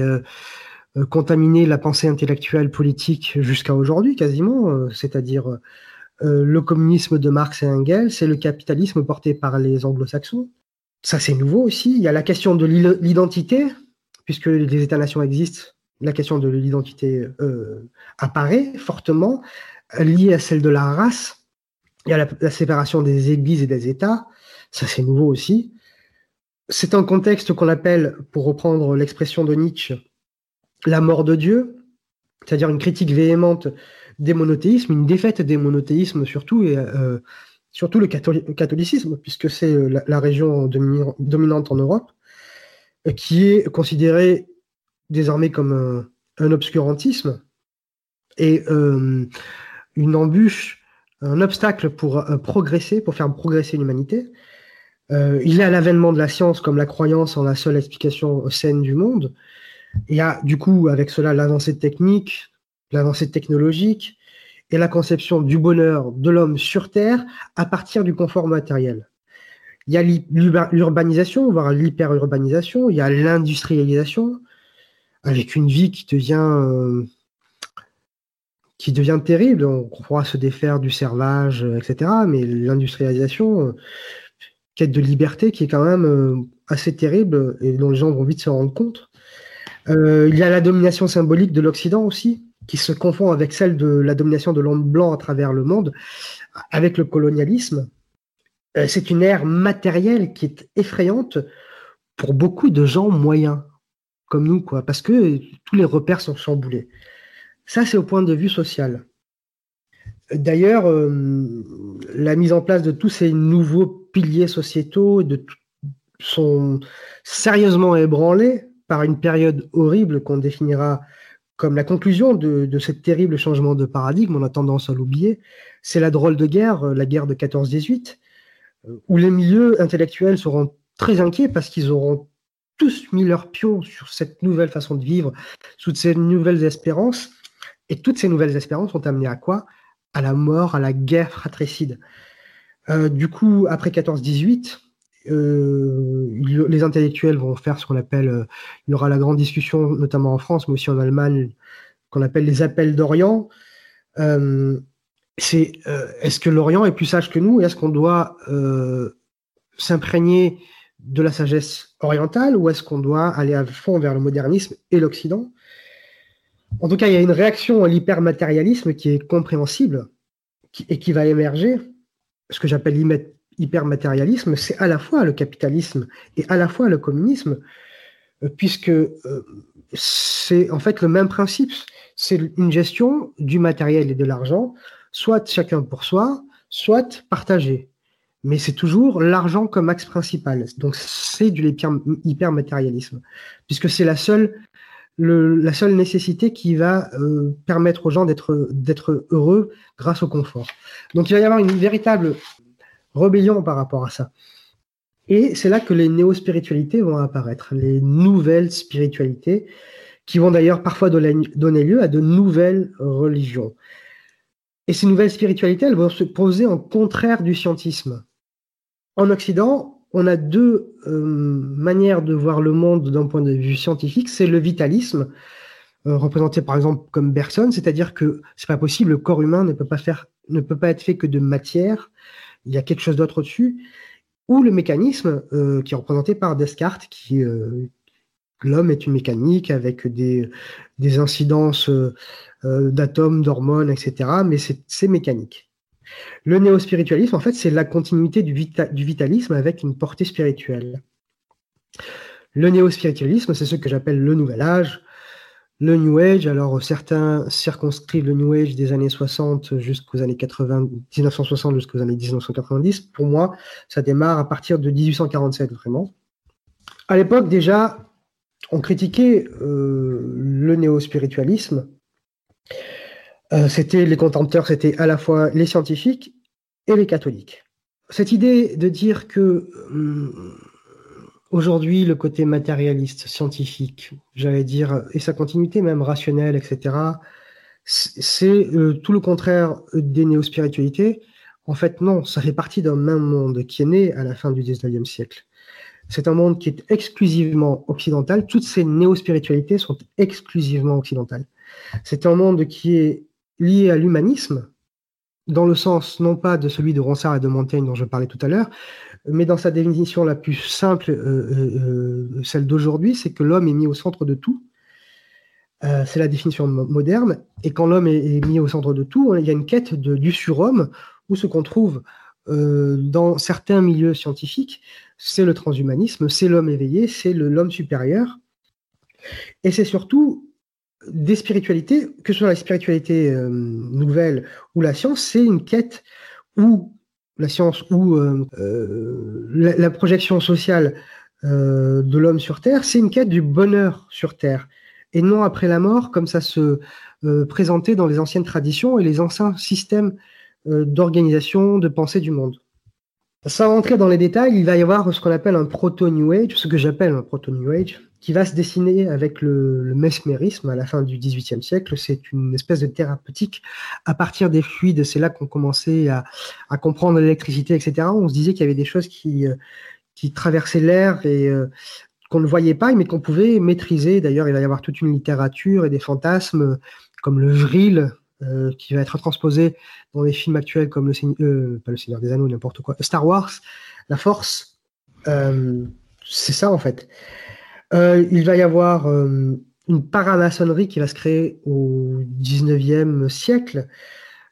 contaminer la pensée intellectuelle politique jusqu'à aujourd'hui quasiment, c'est-à-dire le communisme de Marx et Engels et le capitalisme porté par les anglo-saxons. Ça c'est nouveau aussi. Il y a la question de l'identité, puisque les États-nations existent, la question de l'identité euh, apparaît fortement, liée à celle de la race. Il y a la, séparation des églises et des États, ça c'est nouveau aussi. C'est un contexte qu'on appelle, pour reprendre l'expression de Nietzsche, la mort de Dieu, c'est-à-dire une critique véhémente des monothéismes, une défaite des monothéismes surtout, et euh, surtout le catholicisme, puisque c'est la, la, région dominante en Europe qui est considéré désormais comme un, obscurantisme et euh, une embûche, un obstacle pour euh, progresser, pour faire progresser l'humanité. Euh, il y a l'avènement de la science comme la croyance en la seule explication saine du monde. Il y a du coup avec cela l'avancée technique, l'avancée technologique et la conception du bonheur de l'homme sur Terre à partir du confort matériel. Il y a l'urbanisation, voire l'hyperurbanisation, il y a l'industrialisation, avec une vie qui devient, euh, qui devient terrible. On croit se défaire du servage, etc. Mais l'industrialisation, euh, quête de liberté qui est quand même euh, assez terrible et dont les gens vont vite se rendre compte. il y a la domination symbolique de l'Occident aussi, qui se confond avec celle de la domination de l'homme blanc à travers le monde, avec le colonialisme. Euh, c'est une ère matérielle qui est effrayante pour beaucoup de gens moyens, comme nous, quoi, parce que tous les repères sont chamboulés. Ça, c'est au point de vue social. D'ailleurs, euh, la mise en place de tous ces nouveaux piliers sociétaux sont sérieusement ébranlés par une période horrible qu'on définira comme la conclusion de, de ce terrible changement de paradigme, on a tendance à l'oublier, c'est la drôle de guerre, la guerre de 14-18, où les milieux intellectuels seront très inquiets parce qu'ils auront tous mis leur pion sur cette nouvelle façon de vivre, sous ces nouvelles espérances. Et toutes ces nouvelles espérances sont amenées à quoi? À la mort, à la guerre fratricide. Euh, du coup, après 14-18, euh, les intellectuels vont faire ce qu'on appelle, euh, il y aura la grande discussion, notamment en France, mais aussi en Allemagne, qu'on appelle les appels d'Orient c'est euh, est-ce que l'Orient est plus sage que nous? Est-ce qu'on doit euh, s'imprégner de la sagesse orientale ou est-ce qu'on doit aller à fond vers le modernisme et l'Occident? En tout cas, il y a une réaction à l'hypermatérialisme qui est compréhensible et qui va émerger. Ce que j'appelle l'hypermatérialisme, c'est à la fois le capitalisme et à la fois le communisme, euh, puisque c'est en fait le même principe. C'est une gestion du matériel et de l'argent soit chacun pour soi, soit partagé. Mais c'est toujours l'argent comme axe principal. Donc c'est du hyper-matérialisme, puisque c'est la seule, nécessité qui va euh, permettre aux gens d'être heureux grâce au confort. Donc il va y avoir une véritable rébellion par rapport à ça. Et c'est là que les néo-spiritualités vont apparaître, les nouvelles spiritualités, qui vont d'ailleurs parfois donner lieu à de nouvelles religions. Et ces nouvelles spiritualités, elles vont se poser en contraire du scientisme. En Occident, on a deux euh, manières de voir le monde d'un point de vue scientifique. C'est le vitalisme, euh, représenté par exemple comme Bergson, c'est-à-dire que c'est pas possible, le corps humain ne peut pas faire, ne peut pas être fait que de matière. Il y a quelque chose d'autre au-dessus. Ou le mécanisme, euh, qui est représenté par Descartes, qui l'homme est une mécanique avec des, des incidences d'atomes, d'hormones, etc. Mais c'est mécanique. Le néo-spiritualisme, en fait, c'est la continuité du, vitalisme avec une portée spirituelle. Le néo-spiritualisme, c'est ce que j'appelle le nouvel âge, le New Age. Alors, certains circonscrivent le New Age des années 60 jusqu'aux années 80, 1960 jusqu'aux années 1990. Pour moi, ça démarre à partir de 1847, vraiment. À l'époque, déjà, on critiquait euh, le néo-spiritualisme euh, c'était les contempteurs, c'était à la fois les scientifiques et les catholiques. Cette idée de dire que hum, aujourd'hui le côté matérialiste, scientifique, j'allais dire, et sa continuité même rationnelle, etc., c'est euh, tout le contraire des néo-spiritualités. En fait, non, ça fait partie d'un même monde qui est né à la fin du 19e siècle. C'est un monde qui est exclusivement occidental. Toutes ces néo-spiritualités sont exclusivement occidentales. C'est un monde qui est lié à l'humanisme, dans le sens non pas de celui de Ronsard et de Montaigne dont je parlais tout à l'heure, mais dans sa définition la plus simple, euh, euh, euh, celle d'aujourd'hui, c'est que l'homme est mis au centre de tout. c'est la définition moderne. Et quand l'homme est, mis au centre de tout, il y a une quête de, du surhomme, où ce qu'on trouve dans certains milieux scientifiques, c'est le transhumanisme, c'est l'homme éveillé, c'est l'homme supérieur. Et c'est surtout des spiritualités, que ce soit la spiritualité euh, nouvelle ou la science, c'est une quête où la science ou euh, euh, la, projection sociale de l'homme sur Terre, c'est une quête du bonheur sur Terre et non après la mort comme ça se présentait dans les anciennes traditions et les anciens systèmes d'organisation, de pensée du monde. Sans rentrer dans les détails, il va y avoir ce qu'on appelle un proto-New Age, ce que j'appelle un proto-New Age, qui va se dessiner avec le, mesmérisme à la fin du XVIIIe siècle. C'est une espèce de thérapeutique à partir des fluides. C'est là qu'on commençait à, comprendre l'électricité, etc. On se disait qu'il y avait des choses qui, euh, traversaient l'air et euh, qu'on ne voyait pas, mais qu'on pouvait maîtriser. D'ailleurs, il va y avoir toute une littérature et des fantasmes comme le vril, euh, qui va être transposé dans les films actuels comme le, pas le Seigneur des Anneaux, n'importe quoi, Star Wars, La Force. c'est ça en fait. Euh, il va y avoir euh, une paramaçonnerie qui va se créer au 19e siècle.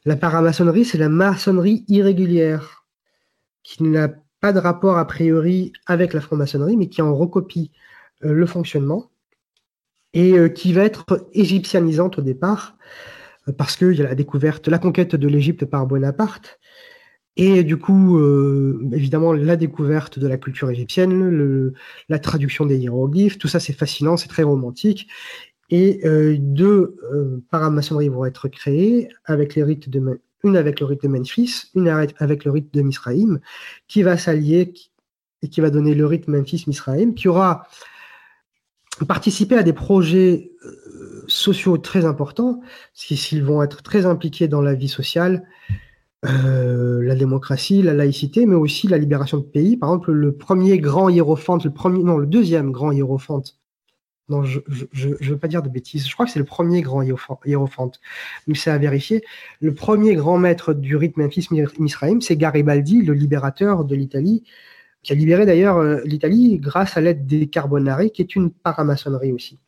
La paramaçonnerie, c'est la maçonnerie irrégulière, qui n'a pas de rapport a priori avec la franc-maçonnerie, mais qui en recopie euh, le fonctionnement et qui va être égyptianisante au départ, parce qu'il y a la découverte, la conquête de l'Égypte par Bonaparte, et du coup, euh, évidemment, la découverte de la culture égyptienne, la traduction des hiéroglyphes, tout ça c'est fascinant, c'est très romantique. Et euh, deux euh, vont être créées, avec les rites de, une avec le rite de Memphis, une avec le rite de Misraïm, qui va s'allier et qui va donner le rite Memphis-Misraïm, qui aura participé à des projets euh, sociaux très importants, s'ils vont être très impliqués dans la vie sociale, euh, la démocratie, la laïcité, mais aussi la libération de pays. Par exemple, le premier grand hiérophante, le premier, non, le deuxième grand hiérophante. Non, je ne veux pas dire de bêtises. Je crois que c'est le premier grand hiérophante, mais c'est à vérifier. Le premier grand maître du rite Memphis Misraïm, c'est Garibaldi, le libérateur de l'Italie, qui a libéré d'ailleurs euh, l'Italie grâce à l'aide des Carbonari, qui est une paramaçonnerie aussi.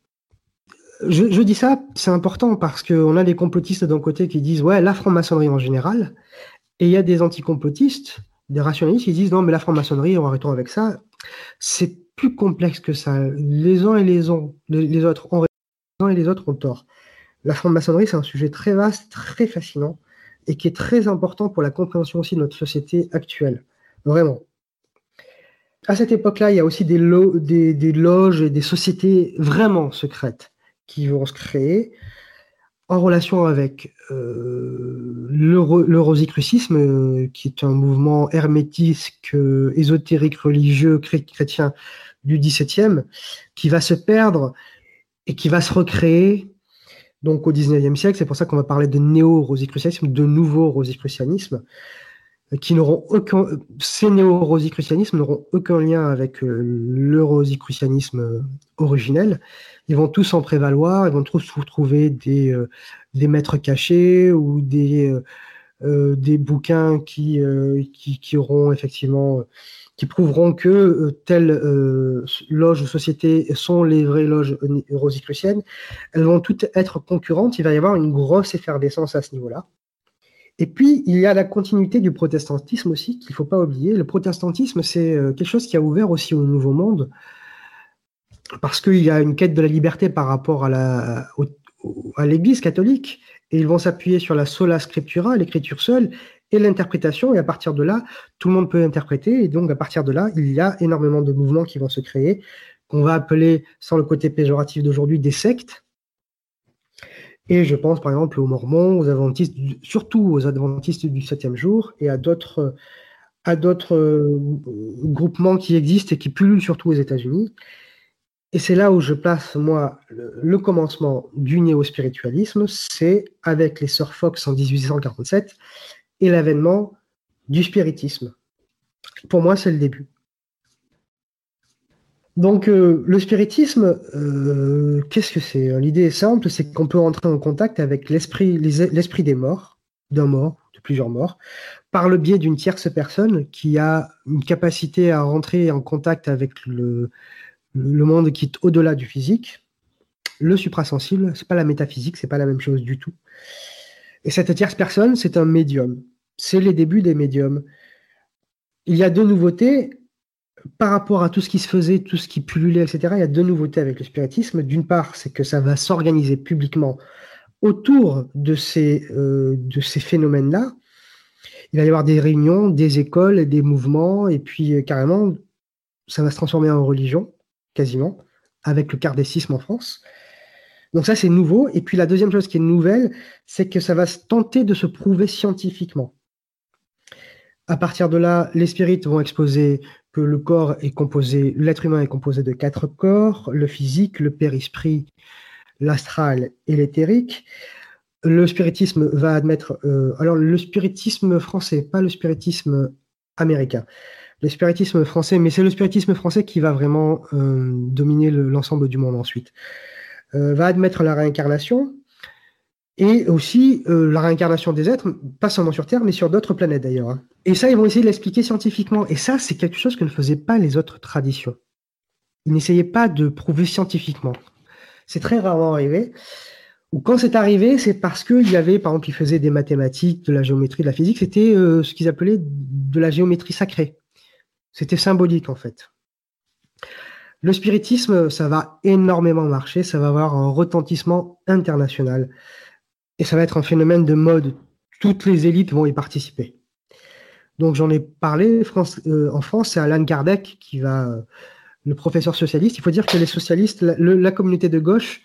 Je, dis ça, c'est important parce qu'on a des complotistes d'un côté qui disent ouais, la franc-maçonnerie en général, et il y a des anticomplotistes, des rationalistes qui disent non, mais la franc-maçonnerie, arrêtons avec ça. C'est plus complexe que ça. Les uns et les, autres ont raison, et les autres ont tort. La franc-maçonnerie, c'est un sujet très vaste, très fascinant, et qui est très important pour la compréhension aussi de notre société actuelle. Vraiment. À cette époque-là, il y a aussi des, des loges et des sociétés vraiment secrètes qui vont se créer en relation avec euh, le, rosicrucisme, euh, qui est un mouvement hermétique, ésotérique, religieux, chrétien du XVIIe, qui va se perdre et qui va se recréer donc au XIXe siècle. C'est pour ça qu'on va parler de néo-rosicrucianisme, de nouveau rosicrucianisme, qui n'auront aucun, ces néo-rosicrucianismes n'auront aucun lien avec euh, le rosicrucianisme originel. Ils vont tous en prévaloir, ils vont tous trouver des, euh, des maîtres cachés ou des, euh, des bouquins qui, qui, qui, auront effectivement qui prouveront que euh, telle euh, loge ou société sont les vraies loges rosicruciennes, elles vont toutes être concurrentes. Il va y avoir une grosse effervescence à ce niveau-là. Et puis, il y a la continuité du protestantisme aussi, qu'il ne faut pas oublier. Le protestantisme, c'est euh, quelque chose qui a ouvert aussi au Nouveau Monde, parce qu'il y a une quête de la liberté par rapport à, à l'Église catholique, et ils vont s'appuyer sur la sola scriptura, l'écriture seule, et l'interprétation. Et à partir de là, tout le monde peut interpréter. Et donc, à partir de là, il y a énormément de mouvements qui vont se créer, qu'on va appeler, sans le côté péjoratif d'aujourd'hui, des sectes. Et je pense par exemple aux Mormons, aux Adventistes, surtout aux Adventistes du septième jour et à d'autres euh, groupements qui existent et qui pullulent surtout aux États-Unis. Et c'est là où je place, moi, le, commencement du néo-spiritualisme, c'est avec les Sœurs Fox en 1847 et l'avènement du spiritisme. Pour moi, c'est le début. Donc, euh, le spiritisme, euh, qu'est-ce que c'est L'idée est simple, c'est qu'on peut entrer en contact avec l'esprit, des morts, d'un mort, de plusieurs morts, par le biais d'une tierce personne qui a une capacité à rentrer en contact avec le, monde qui est au-delà du physique. Le suprasensible, c'est pas la métaphysique, c'est pas la même chose du tout. Et cette tierce personne, c'est un médium. C'est les débuts des médiums. Il y a deux nouveautés par rapport à tout ce qui se faisait, tout ce qui pullulait, etc. Il y a deux nouveautés avec le spiritisme. D'une part, c'est que ça va s'organiser publiquement autour de ces, euh, ces phénomènes-là. Il va y avoir des réunions, des écoles, des mouvements, et puis euh, carrément, ça va se transformer en religion, quasiment, avec le cardécisme en France. Donc ça, c'est nouveau. Et puis la deuxième chose qui est nouvelle, c'est que ça va tenter de se prouver scientifiquement. À partir de là, les spirites vont exposer que le corps est composé, l'être humain est composé de quatre corps, le physique, le périsprit, l'astral et l'éthérique. Le spiritisme va admettre, euh, alors le spiritisme français, pas le spiritisme américain. Le spiritisme français, mais c'est le spiritisme français qui va vraiment euh, dominer l'ensemble du monde ensuite. Euh, va admettre la réincarnation et aussi euh, la réincarnation des êtres, pas seulement sur Terre, mais sur d'autres planètes d'ailleurs. Hein. Et ça, ils vont essayer de l'expliquer scientifiquement. Et ça, c'est quelque chose que ne faisaient pas les autres traditions. Ils n'essayaient pas de prouver scientifiquement. C'est très rarement arrivé. Ou quand c'est arrivé, c'est parce qu'il y avait, par exemple, ils faisaient des mathématiques, de la géométrie, de la physique. C'était euh, ce qu'ils appelaient de la géométrie sacrée. C'était symbolique en fait. Le spiritisme, ça va énormément marcher, ça va avoir un retentissement international. Et ça va être un phénomène de mode. Toutes les élites vont y participer. Donc j'en ai parlé euh, en France, c'est Alan Kardec qui va, euh, le professeur socialiste. Il faut dire que les socialistes, la, communauté de gauche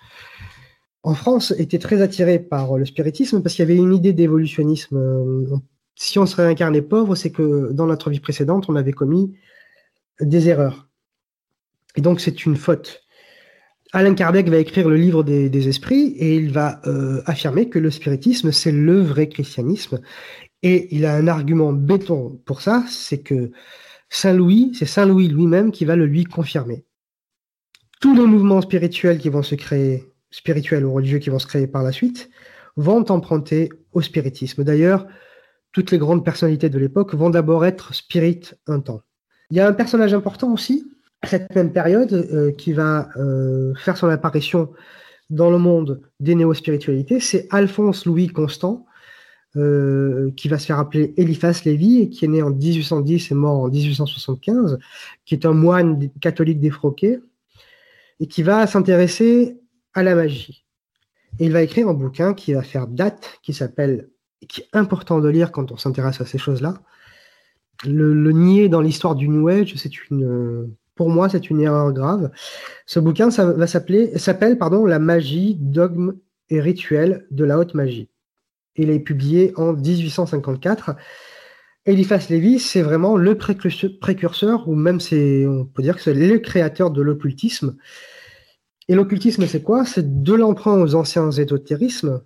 en France était très attirée par le spiritisme parce qu'il y avait une idée d'évolutionnisme. Euh, si on se réincarnait pauvre, c'est que dans notre vie précédente, on avait commis des erreurs. Et donc c'est une faute. Alain Kardec va écrire le livre des, esprits et il va euh, affirmer que le spiritisme, c'est le vrai christianisme. Et il a un argument béton pour ça, c'est que Saint Louis, c'est Saint Louis lui-même qui va le lui confirmer. Tous les mouvements spirituels qui vont se créer, spirituels ou religieux qui vont se créer par la suite, vont emprunter au spiritisme. D'ailleurs, toutes les grandes personnalités de l'époque vont d'abord être spirites un temps. Il y a un personnage important aussi, cette même période euh, qui va euh, faire son apparition dans le monde des néo-spiritualités, c'est Alphonse Louis Constant, euh, qui va se faire appeler Eliphas Lévy qui est né en 1810 et mort en 1875, qui est un moine catholique défroqué et qui va s'intéresser à la magie. Et il va écrire un bouquin qui va faire date, qui s'appelle, qui est important de lire quand on s'intéresse à ces choses-là. Le, le nier dans l'histoire du New Age, c'est une pour moi, c'est une erreur grave. Ce bouquin va s'appeler, s'appelle pardon, La magie, dogme et rituels de la haute magie. Il est publié en 1854. Eliphas Lévy, c'est vraiment le précurseur, ou même c'est, on peut dire que c'est le créateur de l'occultisme. Et l'occultisme, c'est quoi? C'est de l'emprunt aux anciens ésotérismes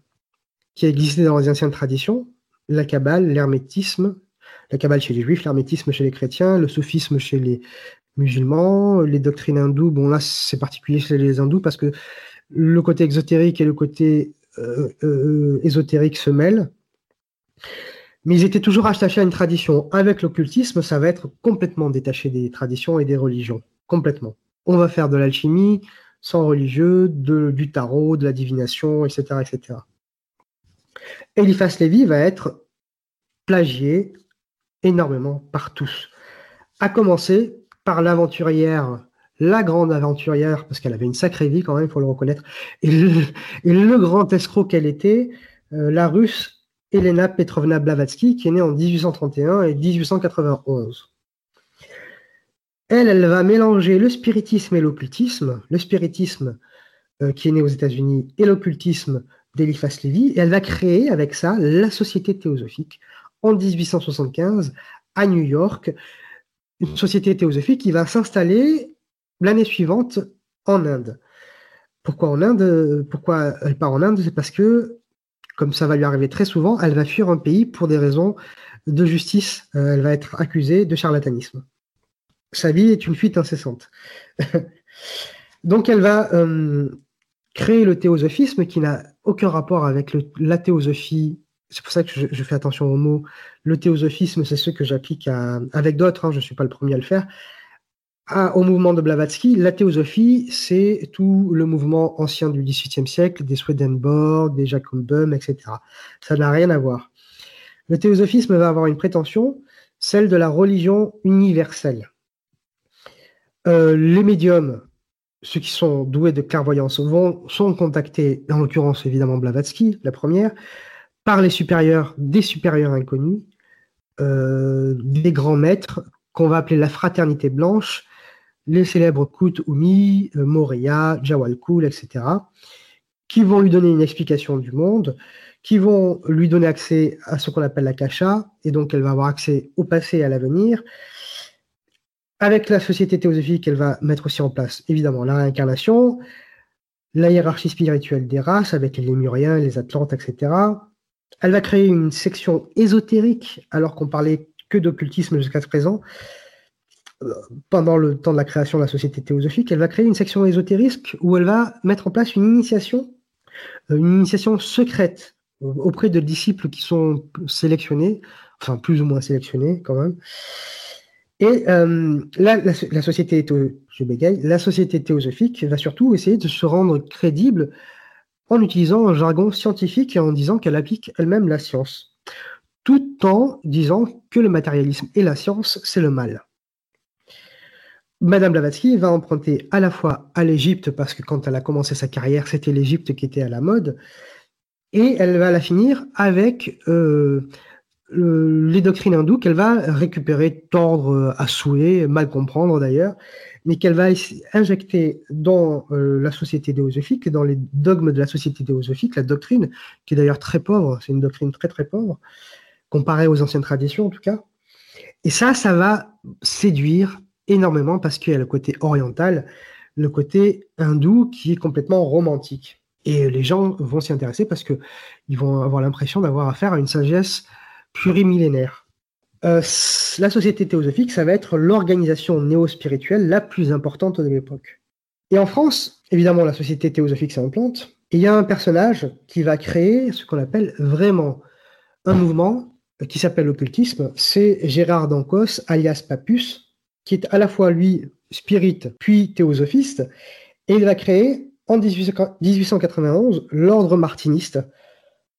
qui existaient dans les anciennes traditions, la Kabbale, l'hermétisme, la Kabbale chez les juifs, l'hermétisme chez les chrétiens, le soufisme chez les musulmans, les doctrines hindoues, bon là c'est particulier chez les hindous parce que le côté exotérique et le côté euh, euh, ésotérique se mêlent. Mais ils étaient toujours attachés à une tradition. Avec l'occultisme, ça va être complètement détaché des traditions et des religions. Complètement. On va faire de l'alchimie, sans religieux, de, du tarot, de la divination, etc. etc. Eliphas Lévy va être plagié énormément par tous. À commencer par l'aventurière, la grande aventurière, parce qu'elle avait une sacrée vie quand même, il faut le reconnaître, et le, grand escroc qu'elle était, euh, la russe Elena Petrovna Blavatsky, qui est née en 1831 et 1891. Elle, elle va mélanger le spiritisme et l'occultisme, le spiritisme euh, qui est né aux États-Unis et l'occultisme d'Eliphas Lévy, et elle va créer avec ça la Société théosophique en 1875 à New York, une société théosophique qui va s'installer l'année suivante en Inde. Pourquoi en Inde? Pourquoi elle part en Inde? C'est parce que, comme ça va lui arriver très souvent, elle va fuir un pays pour des raisons de justice. Euh, elle va être accusée de charlatanisme. Sa vie est une fuite incessante. Donc elle va euh, créer le théosophisme qui n'a aucun rapport avec la théosophie c'est pour ça que je, fais attention aux mots. Le théosophisme, c'est ce que j'applique avec d'autres, hein, je ne suis pas le premier à le faire. au mouvement de Blavatsky, la théosophie, c'est tout le mouvement ancien du XVIIIe siècle, des Swedenborg, des Jacob Böhm, etc. Ça n'a rien à voir. Le théosophisme va avoir une prétention, celle de la religion universelle. Euh, les médiums, ceux qui sont doués de clairvoyance, vont, sont contactés, en l'occurrence évidemment Blavatsky, la première, par les supérieurs des supérieurs inconnus, euh, des grands maîtres qu'on va appeler la fraternité blanche, les célèbres Kut Umi, euh, Moria, Jawal Kul, etc., qui vont lui donner une explication du monde, qui vont lui donner accès à ce qu'on appelle la kasha, et donc elle va avoir accès au passé et à l'avenir. Avec la société théosophique, elle va mettre aussi en place, évidemment, la réincarnation, la hiérarchie spirituelle des races, avec les Lémuriens, les Atlantes, etc., elle va créer une section ésotérique, alors qu'on parlait que d'occultisme jusqu'à présent. Euh, pendant le temps de la création de la société théosophique, elle va créer une section ésotérique où elle va mettre en place une initiation, euh, une initiation secrète auprès de disciples qui sont sélectionnés, enfin plus ou moins sélectionnés quand même. Et euh, la, je bégaye, la société théosophique va surtout essayer de se rendre crédible en utilisant un jargon scientifique et en disant qu'elle applique elle-même la science, tout en disant que le matérialisme et la science, c'est le mal. Madame Blavatsky va emprunter à la fois à l'Égypte, parce que quand elle a commencé sa carrière, c'était l'Égypte qui était à la mode, et elle va la finir avec euh, les doctrines hindoues qu'elle va récupérer, tordre à souhait, mal comprendre d'ailleurs, mais qu'elle va injecter dans euh, la société théosophique, dans les dogmes de la société théosophique, la doctrine, qui est d'ailleurs très pauvre, c'est une doctrine très très pauvre, comparée aux anciennes traditions en tout cas. Et ça, ça va séduire énormément parce qu'il y a le côté oriental, le côté hindou qui est complètement romantique. Et les gens vont s'y intéresser parce qu'ils vont avoir l'impression d'avoir affaire à une sagesse plurimillénaire. Euh, la société théosophique, ça va être l'organisation néo-spirituelle la plus importante de l'époque. Et en France, évidemment, la société théosophique s'implante. Il y a un personnage qui va créer ce qu'on appelle vraiment un mouvement qui s'appelle l'occultisme. C'est Gérard d'Ancos, alias Papus, qui est à la fois, lui, spirit puis théosophiste. Et il va créer, en 1891, l'ordre martiniste,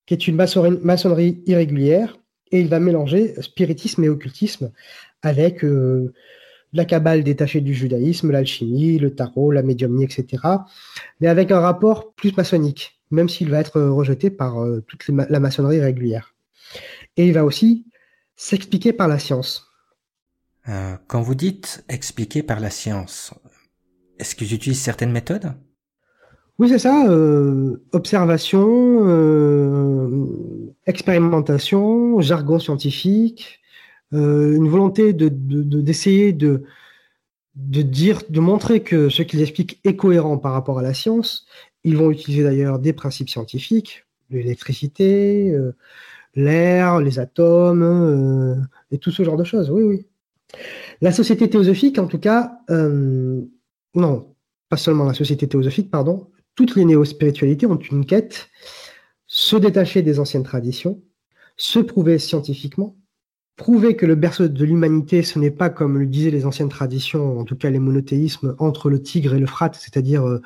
qui est une maçonnerie irrégulière et il va mélanger spiritisme et occultisme avec euh, la cabale détachée du judaïsme, l'alchimie, le tarot, la médiumnie, etc. Mais avec un rapport plus maçonnique, même s'il va être rejeté par euh, toute la maçonnerie régulière. Et il va aussi s'expliquer par la science. Euh, quand vous dites expliquer par la science, est-ce qu'ils utilisent certaines méthodes? Oui, c'est ça. observation, expérimentation, jargon scientifique, une volonté d'essayer de, montrer que ce qu'ils expliquent est cohérent par rapport à la science. Ils vont utiliser d'ailleurs des principes scientifiques, l'électricité, euh, l'air, les atomes, euh, et tout ce genre de choses. Oui, oui. La société théosophique, en tout cas, euh, non, pas seulement la société théosophique, pardon, toutes les néo-spiritualités ont une quête, se détacher des anciennes traditions, se prouver scientifiquement, prouver que le berceau de l'humanité, ce n'est pas comme le disaient les anciennes traditions, en tout cas les monothéismes, entre le Tigre et le Frat, c'est-à-dire euh,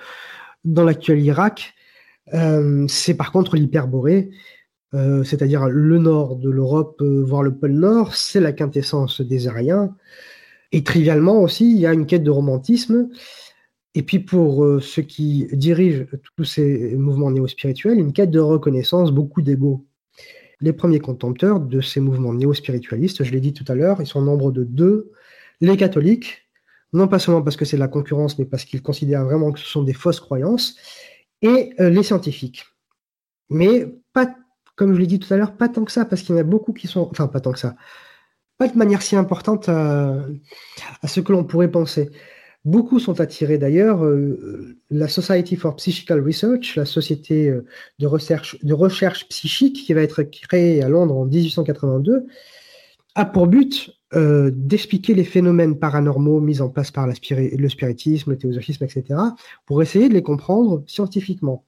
dans l'actuel Irak, euh, c'est par contre l'hyperborée, euh, c'est-à-dire le nord de l'Europe, voire le pôle nord, c'est la quintessence des Ariens. Et trivialement aussi, il y a une quête de romantisme. Et puis pour ceux qui dirigent tous ces mouvements néo-spirituels, une quête de reconnaissance, beaucoup d'ego les premiers contempteurs de ces mouvements néo-spiritualistes, je l'ai dit tout à l'heure, ils sont au nombre de deux. Les catholiques, non pas seulement parce que c'est de la concurrence, mais parce qu'ils considèrent vraiment que ce sont des fausses croyances, et euh, les scientifiques. Mais pas, comme je l'ai dit tout à l'heure, pas tant que ça, parce qu'il y en a beaucoup qui sont, enfin pas tant que ça, pas de manière si importante à ce que l'on pourrait penser. Beaucoup sont attirés d'ailleurs. Euh, la Society for Psychical Research, la société euh, de recherche, psychique qui va être créée à Londres en 1882, a pour but euh, d'expliquer les phénomènes paranormaux mis en place par le spiritisme, le théosophisme, etc., pour essayer de les comprendre scientifiquement.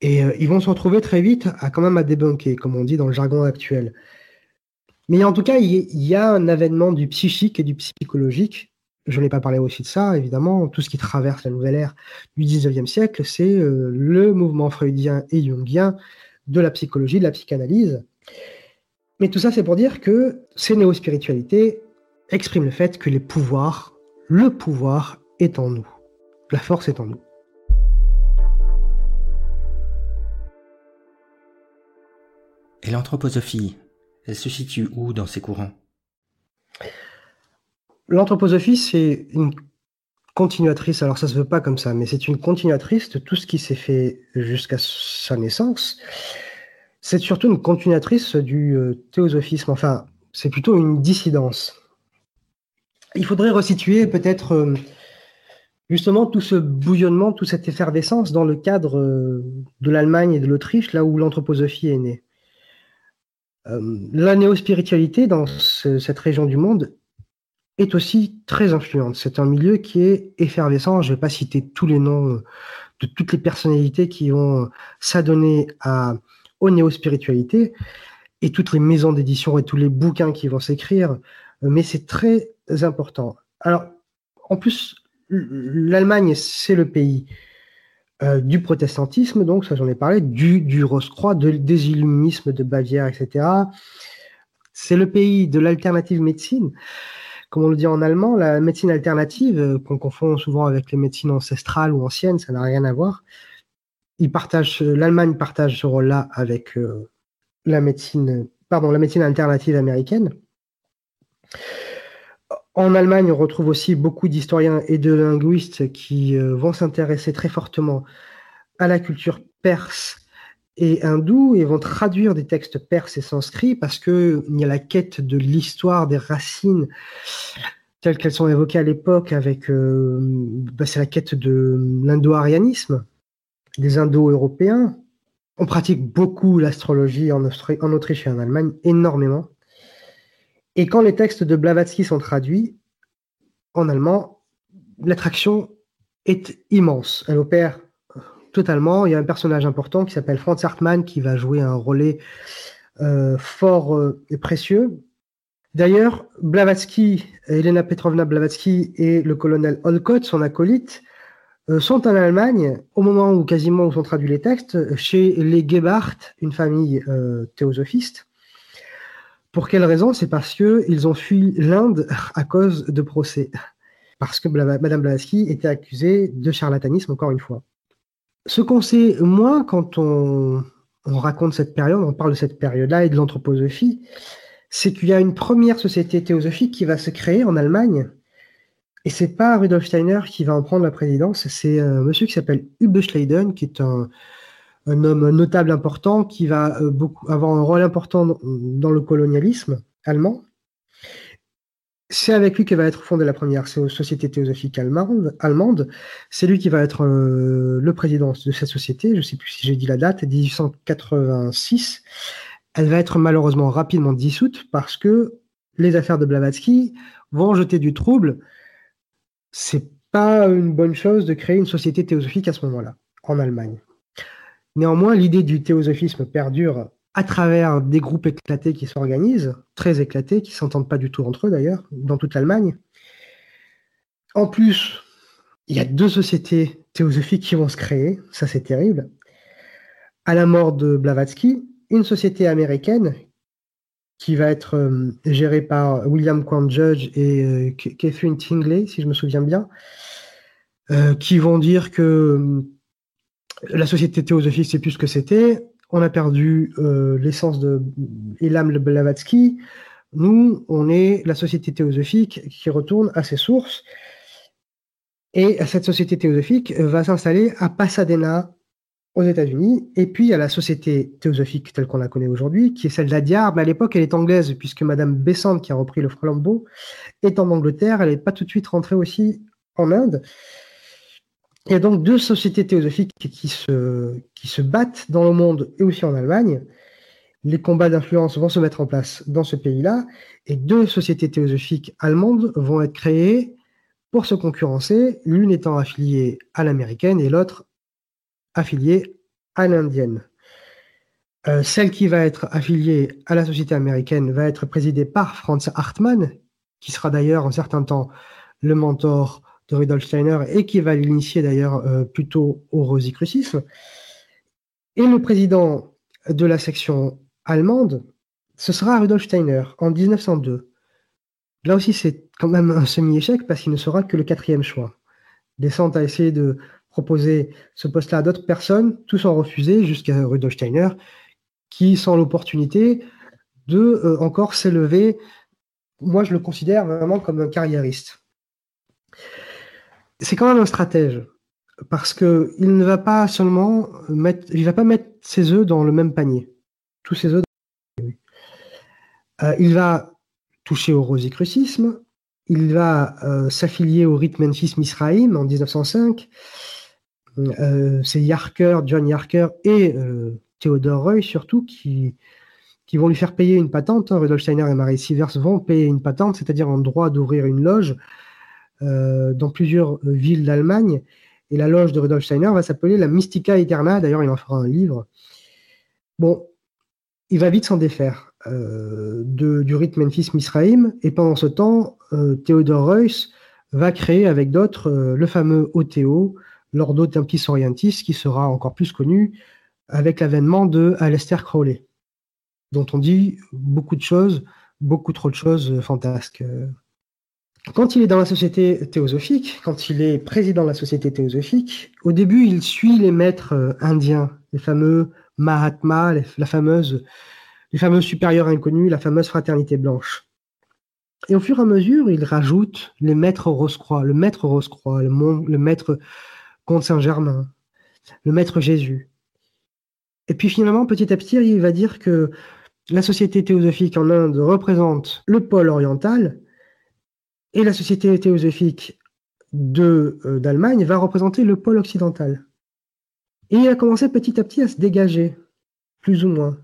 Et ils vont se retrouver très vite à quand même à débunker, comme on dit dans le jargon actuel. Mais en tout cas, il y a un avènement du psychique et du psychologique je n'ai pas parlé aussi de ça, évidemment, tout ce qui traverse la nouvelle ère du 19e siècle, c'est euh, le mouvement freudien et jungien de la psychologie, de la psychanalyse. Mais tout ça, c'est pour dire que ces néo-spiritualités expriment le fait que les pouvoirs, le pouvoir est en nous. La force est en nous. Et l'anthroposophie, elle se situe où dans ces courants? L'anthroposophie, c'est une continuatrice, alors ça se veut pas comme ça, mais c'est une continuatrice de tout ce qui s'est fait jusqu'à sa naissance. C'est surtout une continuatrice du euh, théosophisme, enfin, c'est plutôt une dissidence. Il faudrait resituer peut-être euh, justement tout ce bouillonnement, toute cette effervescence dans le cadre euh, de l'Allemagne et de l'Autriche, là où l'anthroposophie est née. la néo-spiritualité dans cette région du monde est aussi très influente. C'est un milieu qui est effervescent. Je ne vais pas citer tous les noms euh, de toutes les personnalités qui vont euh, s'adonner aux néo-spiritualités et toutes les maisons d'édition et tous les bouquins qui vont s'écrire, euh, mais c'est très important. Alors, en plus, l'Allemagne, c'est le pays du protestantisme, donc ça j'en ai parlé, du, du Rose-Croix, des illuminismes de Bavière, etc. C'est le pays de l'alternative médecine comme on le dit en allemand, la médecine alternative, euh, qu'on confond souvent avec les médecines ancestrales ou anciennes, ça n'a rien à voir. l'Allemagne partage ce rôle-là avec euh, la médecine, pardon, la médecine alternative américaine. En Allemagne, on retrouve aussi beaucoup d'historiens et de linguistes qui euh, vont s'intéresser très fortement à la culture perse et hindous et vont traduire des textes perses et sanscrits parce qu'il y a la quête de l'histoire des racines telles qu'elles sont évoquées à l'époque avec euh, bah, c'est la quête de l'indo-arianisme des indo-européens. On pratique beaucoup l'astrologie en, en Autriche et en Allemagne, énormément. Et quand les textes de Blavatsky sont traduits en allemand, l'attraction est immense. Elle opère totalement. Il y a un personnage important qui s'appelle Franz Hartmann qui va jouer un relais euh, fort euh, et précieux. D'ailleurs, Blavatsky, Elena Petrovna Blavatsky et le colonel Olcott, son acolyte, euh, sont en Allemagne au moment où quasiment où sont traduits les textes, chez les Gebhardt, une famille théosophiste. Pour quelle raison? C'est parce qu'ils ont fui l'Inde à cause de procès. Parce que Madame Blavatsky était accusée de charlatanisme, encore une fois. Ce qu'on sait moins quand on, raconte cette période, on parle de cette période-là et de l'anthroposophie, c'est qu'il y a une première société théosophique qui va se créer en Allemagne Et c'est pas Rudolf Steiner qui va en prendre la présidence, c'est un monsieur qui s'appelle Hube Schleiden, qui est un, homme notable important, qui va euh, avoir un rôle important dans le colonialisme allemand. C'est avec lui que va être fondée la première société théosophique allemande. C'est lui qui va être euh, le président de cette société. Je ne sais plus si j'ai dit la date, 1886. Elle va être malheureusement rapidement dissoute parce que les affaires de Blavatsky vont jeter du trouble. C'est pas une bonne chose de créer une société théosophique à ce moment-là, en Allemagne. Néanmoins, l'idée du théosophisme perdure à travers des groupes éclatés qui s'organisent, très éclatés, qui s'entendent pas du tout entre eux d'ailleurs, dans toute l'Allemagne. En plus, il y a deux sociétés théosophiques qui vont se créer, ça c'est terrible. À la mort de Blavatsky, une société américaine qui va être euh, gérée par William Quant Judge et euh, Catherine Tingley, si je me souviens bien, euh, qui vont dire que la société théosophique, c'est plus ce que c'était. On a perdu l'essence de Elam Blavatsky. Nous, on est la société théosophique qui retourne à ses sources. Et cette société théosophique va s'installer à Pasadena, aux États-Unis. Et puis, il la société théosophique telle qu'on la connaît aujourd'hui, qui est celle d'Adiar. Mais à l'époque, elle est anglaise, puisque Madame Besant, qui a repris le flambeau, est en Angleterre. Elle n'est pas tout de suite rentrée aussi en Inde. Il y a donc deux sociétés théosophiques qui se, qui se battent dans le monde et aussi en Allemagne. Les combats d'influence vont se mettre en place dans ce pays-là. Et deux sociétés théosophiques allemandes vont être créées pour se concurrencer, l'une étant affiliée à l'américaine et l'autre affiliée à l'indienne. Euh, celle qui va être affiliée à la société américaine va être présidée par Franz Hartmann, qui sera d'ailleurs en certain temps le mentor de Rudolf Steiner et qui va l'initier d'ailleurs euh, plutôt au rosicrucisme. Et le président de la section allemande, ce sera Rudolf Steiner en 1902. Là aussi, c'est quand même un semi-échec parce qu'il ne sera que le quatrième choix. Descente a essayé de proposer ce poste-là à d'autres personnes, tous ont refusé, jusqu'à Rudolf Steiner, qui sent l'opportunité de euh, encore s'élever. Moi, je le considère vraiment comme un carriériste. C'est quand même un stratège, parce qu'il ne va pas seulement mettre, il va pas mettre ses œufs dans le même panier. Tous ses œufs. Euh, il va toucher au rosicrucisme, il va euh, s'affilier au rite Memphis Misraïm en 1905, euh, c'est Yarker, John Yarker et Theodore Roy surtout qui, vont lui faire payer une patente. Rudolf Steiner et Marie Sievers vont payer une patente, c'est-à-dire un droit d'ouvrir une loge dans plusieurs villes d'Allemagne. Et la loge de Rudolf Steiner va s'appeler la Mystica Eterna. D'ailleurs, il en fera un livre. Bon, il va vite s'en défaire de, du rite Memphis Misraïm. Et pendant ce temps, Theodore Reuss va créer avec d'autres le fameux OTO, l'Ordo Templis Orientis, qui sera encore plus connu avec l'avènement de Aleister Crowley, dont on dit beaucoup de choses, beaucoup trop de choses fantasques. Quand il est dans la société théosophique, quand il est président de la société théosophique, au début, il suit les maîtres euh, indiens, les fameux Mahatmas, la fameuse, les fameux supérieurs inconnus, la fameuse fraternité blanche. Et au fur et à mesure, il rajoute les maîtres Rose-Croix, le maître Rose-Croix, le maître Comte Saint-Germain, le Maître Jésus. Et puis finalement, petit à petit, il va dire que la société théosophique en Inde représente le pôle oriental et la société théosophique euh, d'Allemagne va représenter le pôle occidental. Et il a commencé petit à petit à se dégager, plus ou moins.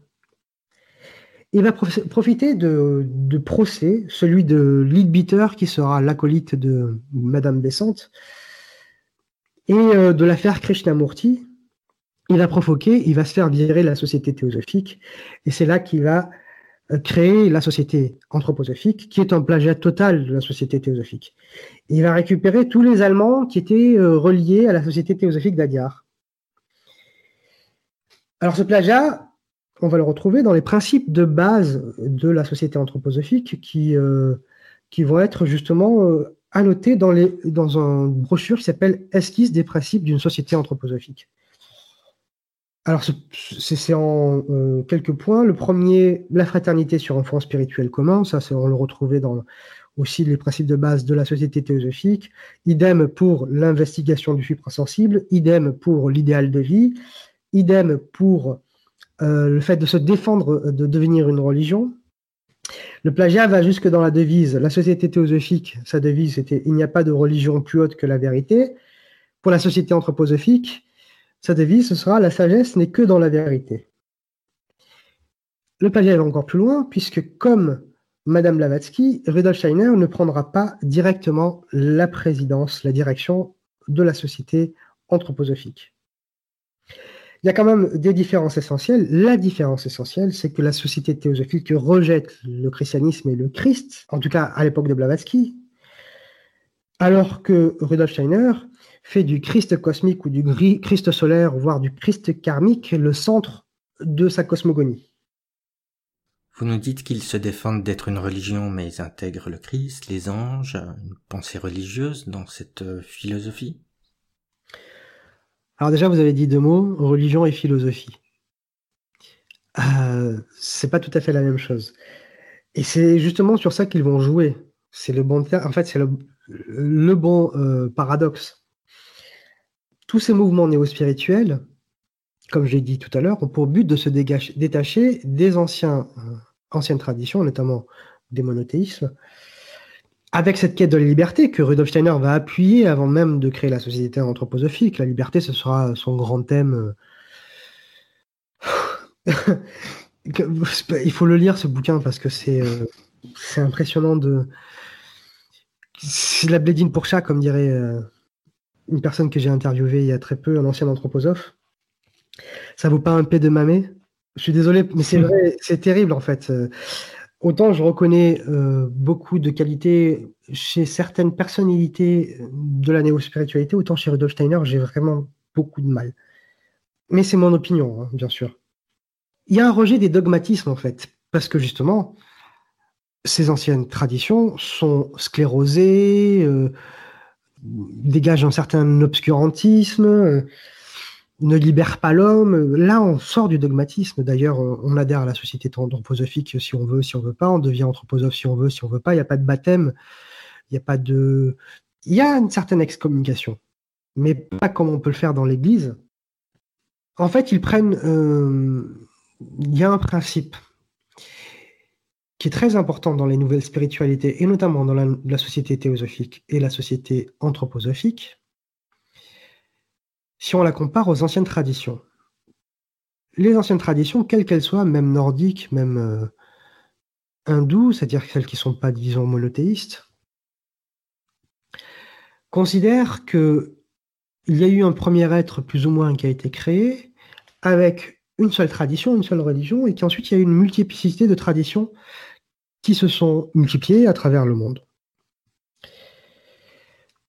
Il va profiter de, de procès, celui de Leadbeater, qui sera l'acolyte de Madame Bessante, et euh, de l'affaire Krishnamurti, il va provoquer, il va se faire virer la société théosophique, et c'est là qu'il va créer la société anthroposophique, qui est un plagiat total de la société théosophique. il va récupérer tous les Allemands qui étaient euh, reliés à la société théosophique d'Adiar. Alors ce plagiat, on va le retrouver dans les principes de base de la société anthroposophique qui, qui vont être justement à noter dans, les, dans une brochure qui s'appelle Esquisse des principes d'une société anthroposophique. Alors, c'est en euh, quelques points. Le premier, la fraternité sur un fond spirituel commun, ça, on le retrouvait dans, aussi les principes de base de la société théosophique, idem pour l'investigation du suprasensible, idem pour l'idéal de vie, idem pour euh, le fait de se défendre de devenir une religion. Le plagiat va jusque dans la devise. La société théosophique, sa devise c'était Il n'y a pas de religion plus haute que la vérité. Pour la société anthroposophique, sa devise ce sera La sagesse n'est que dans la vérité. Le plagiat va encore plus loin, puisque comme Madame Blavatsky, Rudolf Steiner ne prendra pas directement la présidence, la direction de la société anthroposophique. Il y a quand même des différences essentielles. La différence essentielle, c'est que la société théosophique rejette le christianisme et le Christ, en tout cas à l'époque de Blavatsky, alors que Rudolf Steiner fait du Christ cosmique ou du Christ solaire, voire du Christ karmique, le centre de sa cosmogonie. Vous nous dites qu'ils se défendent d'être une religion, mais ils intègrent le Christ, les anges, une pensée religieuse dans cette euh, philosophie? Alors déjà, vous avez dit deux mots, religion et philosophie. Euh, c'est pas tout à fait la même chose. Et c'est justement sur ça qu'ils vont jouer. C'est le bon En fait, c'est le, bon euh, paradoxe. Tous ces mouvements néo-spirituels, comme j'ai dit tout à l'heure, ont pour but de se détacher des euh, anciennes traditions, notamment des monothéismes, avec cette quête de la liberté que Rudolf Steiner va appuyer avant même de créer la société anthroposophique. La liberté, ce sera son grand thème. Euh, il faut le lire ce bouquin parce que c'est euh, impressionnant de. C'est la blédine pour chat, comme dirait une personne que j'ai interviewée il y a très peu, un ancien anthroposophe. Ça vaut pas un P de mamé Je suis désolé, mais c'est vrai, c'est terrible en fait. Euh, autant je reconnais euh, beaucoup de qualités chez certaines personnalités de la néo-spiritualité, autant chez Rudolf Steiner, j'ai vraiment beaucoup de mal. Mais c'est mon opinion, hein, bien sûr. Il y a un rejet des dogmatismes en fait, parce que justement, ces anciennes traditions sont sclérosées, euh, dégagent un certain obscurantisme ne libère pas l'homme. Là, on sort du dogmatisme. D'ailleurs, on adhère à la société anthroposophique si on veut, si on veut pas. On devient anthroposophe si on veut, si on veut pas. Il n'y a pas de baptême. Il n'y a pas de. Il y a une certaine excommunication, mais pas comme on peut le faire dans l'Église. En fait, ils prennent. Euh, il y a un principe qui est très important dans les nouvelles spiritualités, et notamment dans la société théosophique et la société anthroposophique, si on la compare aux anciennes traditions. Les anciennes traditions, quelles qu'elles soient, même nordiques, même euh, hindoues, c'est-à-dire celles qui ne sont pas, disons, monothéistes, considèrent qu'il y a eu un premier être plus ou moins qui a été créé avec une seule tradition, une seule religion, et qu'ensuite il y a une multiplicité de traditions qui se sont multipliées à travers le monde.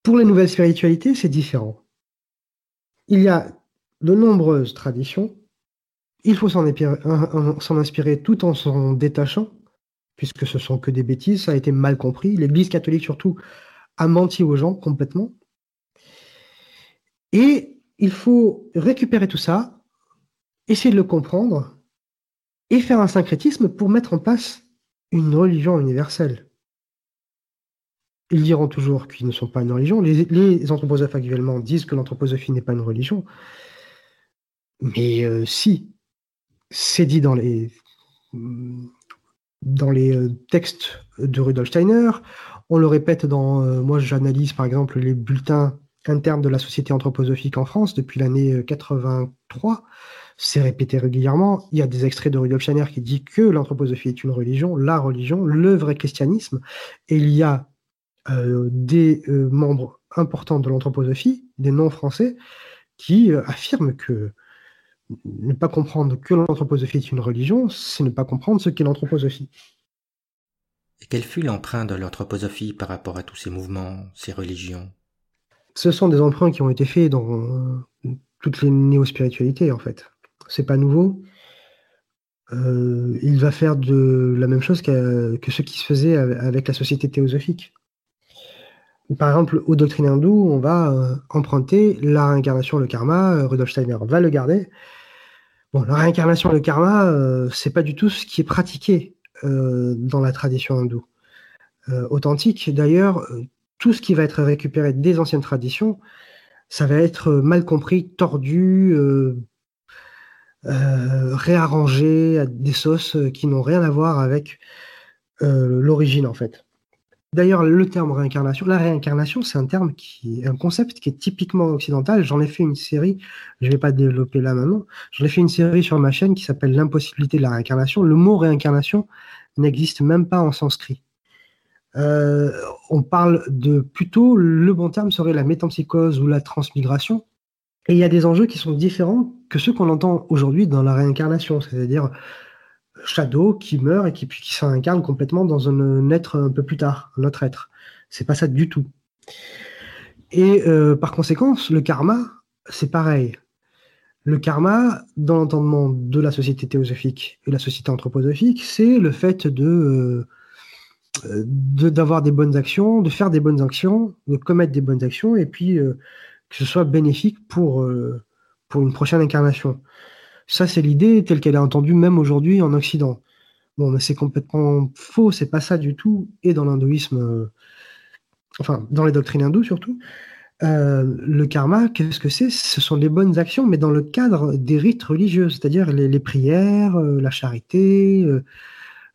Pour les nouvelles spiritualités, c'est différent. Il y a de nombreuses traditions. Il faut s'en inspirer, tout en s'en détachant, puisque ce sont que des bêtises. Ça a été mal compris. L'Église catholique, surtout, a menti aux gens complètement. Et il faut récupérer tout ça, essayer de le comprendre et faire un syncrétisme pour mettre en place une religion universelle. Ils diront toujours qu'ils ne sont pas une religion. Les, anthroposophes actuellement disent que l'anthroposophie n'est pas une religion. Mais euh, si, c'est dit dans les, euh, textes de Rudolf Steiner, on le répète dans. Euh, moi, j'analyse par exemple les bulletins internes de la Société anthroposophique en France depuis l'année 83. C'est répété régulièrement. Il y a des extraits de Rudolf Steiner qui dit que l'anthroposophie est une religion, la religion, le vrai christianisme. Et il y a euh, des euh, membres importants de l'anthroposophie, des non-français, qui euh, affirment que ne pas comprendre que l'anthroposophie est une religion, c'est ne pas comprendre ce qu'est l'anthroposophie. Et quelle fut l'empreinte de l'anthroposophie par rapport à tous ces mouvements, ces religions? Ce sont des emprunts qui ont été faits dans toutes les néo-spiritualités, en fait. C'est pas nouveau. il va faire de la même chose que ce qui se faisait avec la société théosophique. Par exemple, aux doctrines hindoues, on va euh, emprunter la réincarnation, le karma. Euh, Rudolf Steiner va le garder. La réincarnation, le karma, euh, c'est pas du tout ce qui est pratiqué dans la tradition hindoue. authentique. D'ailleurs, tout ce qui va être récupéré des anciennes traditions, ça va être mal compris, tordu, réarrangé à des sauces qui n'ont rien à voir avec l'origine en fait. D'ailleurs, le terme réincarnation, la réincarnation, c'est un terme qui est un concept qui est typiquement occidental. J'en ai fait une série, je ne vais pas développer là maintenant. J'en ai fait une série sur ma chaîne qui s'appelle L'impossibilité de la réincarnation. Le mot réincarnation n'existe même pas en sanskrit. Euh, on parle de plutôt, le bon terme serait la métampsychose ou la transmigration. Et il y a des enjeux qui sont différents que ceux qu'on entend aujourd'hui dans la réincarnation, c'est-à-dire Shadow qui meurt et qui, qui s'incarne complètement dans un être un peu plus tard, un autre être. C'est pas ça du tout. Et euh, par conséquent, le karma, c'est pareil. Le karma, dans l'entendement de la société théosophique et la société anthroposophique, c'est le fait de euh, d'avoir des bonnes actions, de faire des bonnes actions, de commettre des bonnes actions, et puis euh, que ce soit bénéfique pour, pour une prochaine incarnation. Ça, c'est l'idée telle qu'elle est entendue même aujourd'hui en Occident. Bon, mais c'est complètement faux, c'est pas ça du tout. Et dans l'hindouisme, euh, enfin, dans les doctrines hindoues surtout, euh, le karma, qu'est-ce que c'est? Ce sont des bonnes actions, mais dans le cadre des rites religieux, c'est-à-dire les, prières, euh, la charité,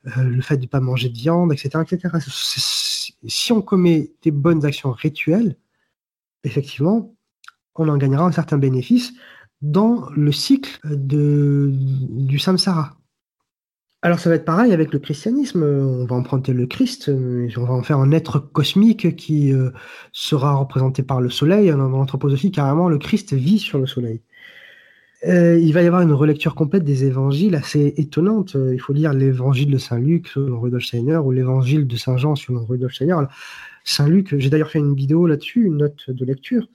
le fait de ne pas manger de viande, etc. etc. Si on commet des bonnes actions rituelles, effectivement, on en gagnera un certain bénéfice dans le cycle de, du samsara. Alors ça va être pareil avec le christianisme. On va emprunter le Christ, on va en faire un être cosmique qui euh, sera représenté par le soleil. Dans l'anthroposophie, carrément, le Christ vit sur le soleil. Euh, il va y avoir une relecture complète des évangiles assez étonnante. Il faut lire l'évangile de Saint Luc selon Rudolf Steiner ou l'évangile de Saint Jean selon Rudolf Steiner. Saint Luc, j'ai d'ailleurs fait une vidéo là-dessus, une note de lecture.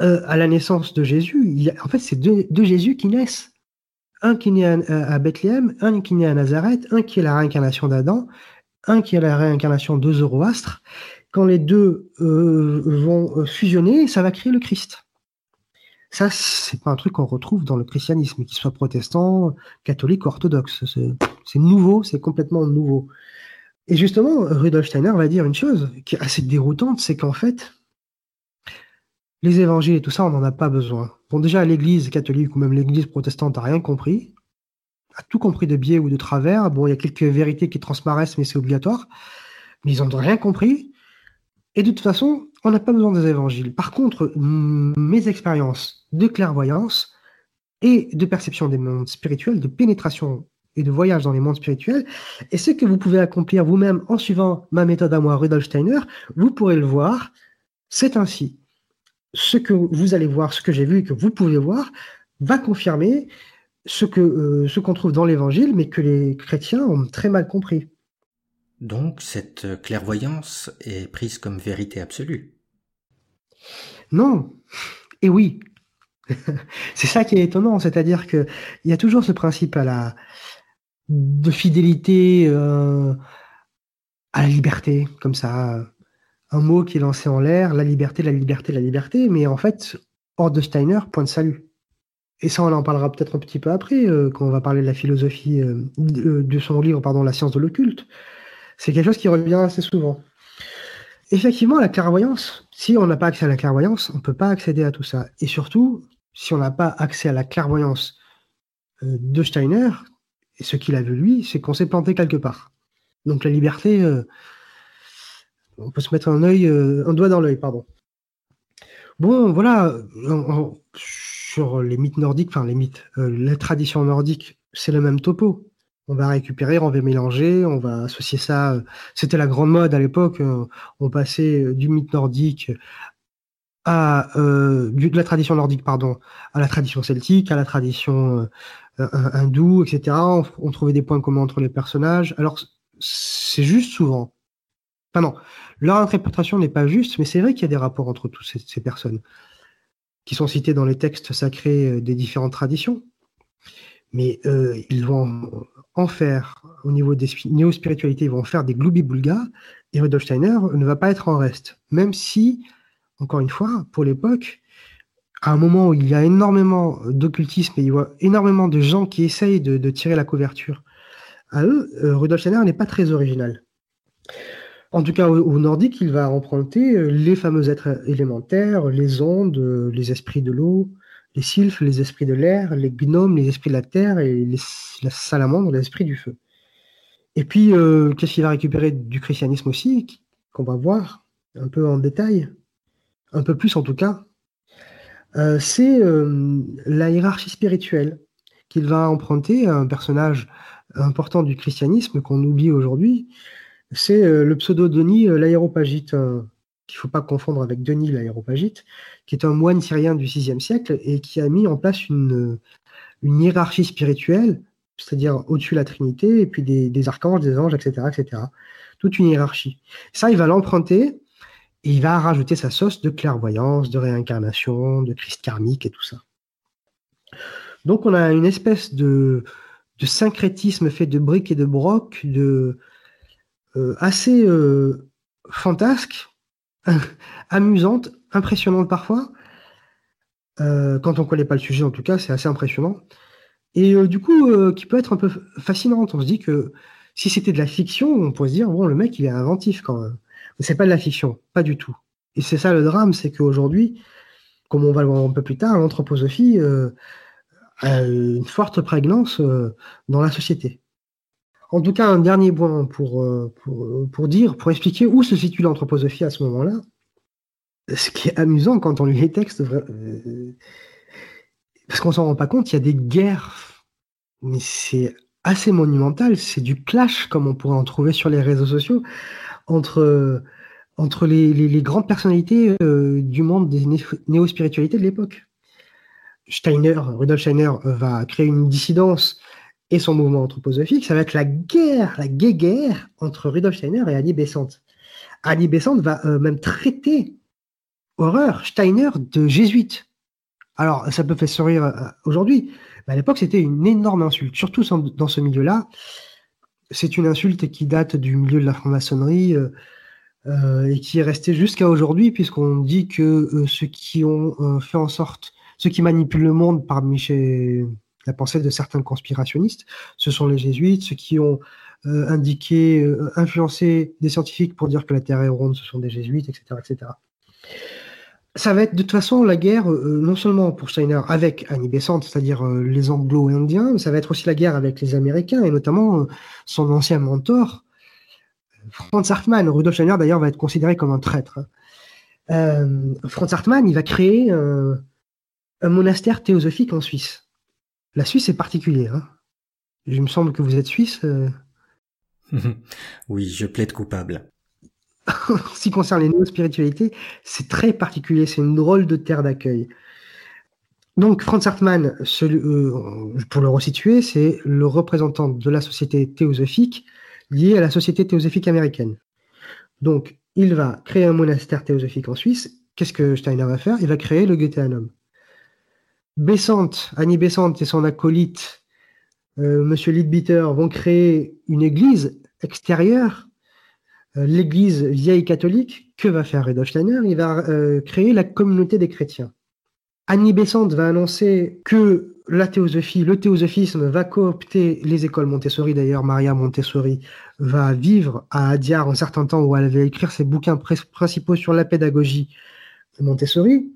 Euh, à la naissance de Jésus, en fait, c'est deux, Jésus qui naissent. Un qui naît à, Bethléem, un qui naît à Nazareth, un qui est la réincarnation d'Adam, un qui est la réincarnation de Zoroastre. Quand les deux euh, vont euh, fusionner, ça va créer le Christ. Ça, c'est pas un truc qu'on retrouve dans le christianisme, qu'il soit protestant, catholique orthodoxe. C'est nouveau, c'est complètement nouveau. Et justement, Rudolf Steiner va dire une chose qui est assez déroutante, c'est qu'en fait, les évangiles et tout ça, on n'en a pas besoin. Bon, déjà, l'Église catholique ou même l'Église protestante n'a rien compris, a tout compris de biais ou de travers. Bon, il y a quelques vérités qui transparaissent, mais c'est obligatoire. Mais ils n'ont rien compris. Et de toute façon, on n'a pas besoin des évangiles. Par contre, mes expériences de clairvoyance et de perception des mondes spirituels, de pénétration et de voyage dans les mondes spirituels, et ce que vous pouvez accomplir vous-même en suivant ma méthode à moi, Rudolf Steiner, vous pourrez le voir. C'est ainsi ce que vous allez voir, ce que j'ai vu et que vous pouvez voir, va confirmer ce euh, qu'on trouve dans l'Évangile, mais que les chrétiens ont très mal compris. Donc cette clairvoyance est prise comme vérité absolue. Non. Et oui. c'est ça qui est étonnant, c'est-à-dire que il y a toujours ce principe de fidélité euh, à la liberté, comme ça un mot qui est lancé en l'air, la liberté, la liberté, la liberté, mais en fait, hors de Steiner, point de salut. Et ça, on en parlera peut-être un petit peu après, euh, quand on va parler de la philosophie euh, de, son livre, pardon, La science de l'occulte. C'est quelque chose qui revient assez souvent. Effectivement, la clairvoyance, si on n'a pas accès à la clairvoyance, on ne peut pas accéder à tout ça. Et surtout, si on n'a pas accès à la clairvoyance euh, de Steiner, et ce qu'il a vu lui, c'est qu'on s'est planté quelque part. Donc la liberté, on peut se mettre un œil, euh, un doigt dans l'œil, pardon. Bon, voilà, sur les mythes nordiques, enfin les mythes, euh, la tradition nordique, c'est le même topo. On va récupérer, on va mélanger, on va associer ça. Euh, c'était la grande mode à l'époque. on passait du mythe nordique à de la tradition nordique, pardon, à la tradition celtique, à la tradition hindoue, etc. on, trouvait des points communs entre les personnages. Alors c'est juste souvent Enfin non, leur interprétation n'est pas juste, mais c'est vrai qu'il y a des rapports entre toutes ces, personnes qui sont citées dans les textes sacrés euh, des différentes traditions. Mais euh, ils vont en faire, au niveau des néo-spiritualités, ils vont en faire des gloubi-boulga, et Rudolf Steiner ne va pas être en reste. Même si, encore une fois, pour l'époque, à un moment où il y a énormément d'occultisme et il y a énormément de gens qui essayent de, tirer la couverture à eux, euh, Rudolf Steiner n'est pas très original. En tout cas, au, nordique, il va emprunter euh, les fameux êtres élémentaires, les ondes, les esprits de l'eau, les sylphes, les esprits de l'air, les gnomes, les esprits de la terre et les, la salamandre, les esprits du feu. Et puis, euh, qu'est-ce qu'il va récupérer du christianisme aussi, qu'on va voir un peu en détail, un peu plus en tout cas, c'est la hiérarchie spirituelle qu'il va emprunter à un personnage important du christianisme qu'on oublie aujourd'hui, c'est euh, le pseudo Denis euh, l'aéropagite, euh, qu'il ne faut pas confondre avec Denis l'aéropagite, qui est un moine syrien du VIe siècle et qui a mis en place une, une hiérarchie spirituelle, c'est-à-dire au-dessus de la Trinité, et puis des, archanges, des anges, etc., etc. Toute une hiérarchie. Ça, il va l'emprunter et il va rajouter sa sauce de clairvoyance, de réincarnation, de Christ karmique et tout ça. Donc on a une espèce de, de syncrétisme fait de briques et de brocs, de, euh, assez euh, fantasque, amusante, impressionnante parfois. Euh, quand on ne connaît pas le sujet, en tout cas, c'est assez impressionnant. Et du coup, qui peut être un peu fascinante. On se dit que si c'était de la fiction, on pourrait se dire, bon, le mec, il est inventif quand même. Mais c'est pas de la fiction, pas du tout. Et c'est ça le drame, c'est qu'aujourd'hui, comme on va le voir un peu plus tard, l'anthroposophie a une forte prégnance dans la société. En tout cas, un dernier point pour, euh, pour, pour dire, pour expliquer où se situe l'anthroposophie à ce moment-là. Ce qui est amusant quand on lit les textes, euh, parce qu'on s'en rend pas compte, il y a des guerres, mais c'est assez monumental, c'est du clash comme on pourrait en trouver sur les réseaux sociaux entre, entre les, grandes personnalités euh, du monde des néo-spiritualités de l'époque. Steiner, Rudolf Steiner va créer une dissidence et son mouvement anthroposophique, ça va être la guerre, la guerre entre Rudolf Steiner et Annie Besant. Annie Besant va euh, même traiter horreur Steiner de jésuite. Alors, ça peut faire sourire euh, aujourd'hui, mais à l'époque, c'était une énorme insulte, surtout dans ce milieu-là. C'est une insulte qui date du milieu de la franc-maçonnerie euh, et qui est restée jusqu'à aujourd'hui, puisqu'on dit que ceux qui ont fait en sorte, ceux qui manipulent le monde parmi chez la pensée de certains conspirationnistes. Ce sont les jésuites, ceux qui ont euh, indiqué, euh, influencé des scientifiques pour dire que la Terre est ronde, ce sont des jésuites, etc. etc. Ça va être de toute façon la guerre, euh, non seulement pour Steiner avec Annie Besant, c'est-à-dire les anglo-indiens, ça va être aussi la guerre avec les Américains, et notamment son ancien mentor, Franz Hartmann. Rudolf Steiner, d'ailleurs, va être considéré comme un traître. Hein. Franz Hartmann, il va créer un monastère théosophique en Suisse. La Suisse est particulière. Hein. Il me semble que vous êtes suisse. Euh. oui, je plaide coupable. en ce qui concerne les néo-spiritualités, c'est très particulier. C'est une drôle de terre d'accueil. Donc, Franz Hartmann, euh, pour le resituer, c'est le représentant de la société théosophique liée à la société théosophique américaine. Donc, il va créer un monastère théosophique en Suisse. Qu'est-ce que Steiner va faire? Il va créer le Goetheanum. Bessante, Annie Bessante et son acolyte, euh, Monsieur Leadbeater, vont créer une église extérieure, euh, l'église vieille catholique. Que va faire Rudolf Steiner? Il va euh, créer la communauté des chrétiens. Annie Bessante va annoncer que la théosophie, le théosophisme va coopter les écoles Montessori. D'ailleurs, Maria Montessori va vivre à Adyar un certain temps où elle avait écrit ses bouquins principaux sur la pédagogie de Montessori.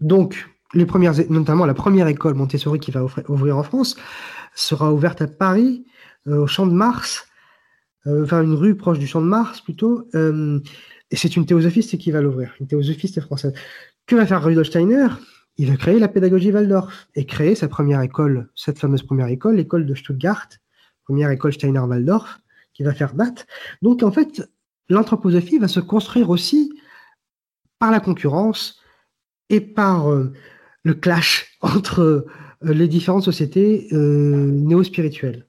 Donc, notamment la première école Montessori qui va ouvrir en France, sera ouverte à Paris, euh, au Champ de Mars, euh, enfin une rue proche du Champ de Mars plutôt. Euh, et c'est une théosophiste qui va l'ouvrir, une théosophiste française. Que va faire Rudolf Steiner? Il va créer la pédagogie Waldorf et créer sa première école, cette fameuse première école, l'école de Stuttgart, première école Steiner-Waldorf, qui va faire date. Donc en fait, l'anthroposophie va se construire aussi par la concurrence et par le clash entre euh, les différentes sociétés euh, néo-spirituelles.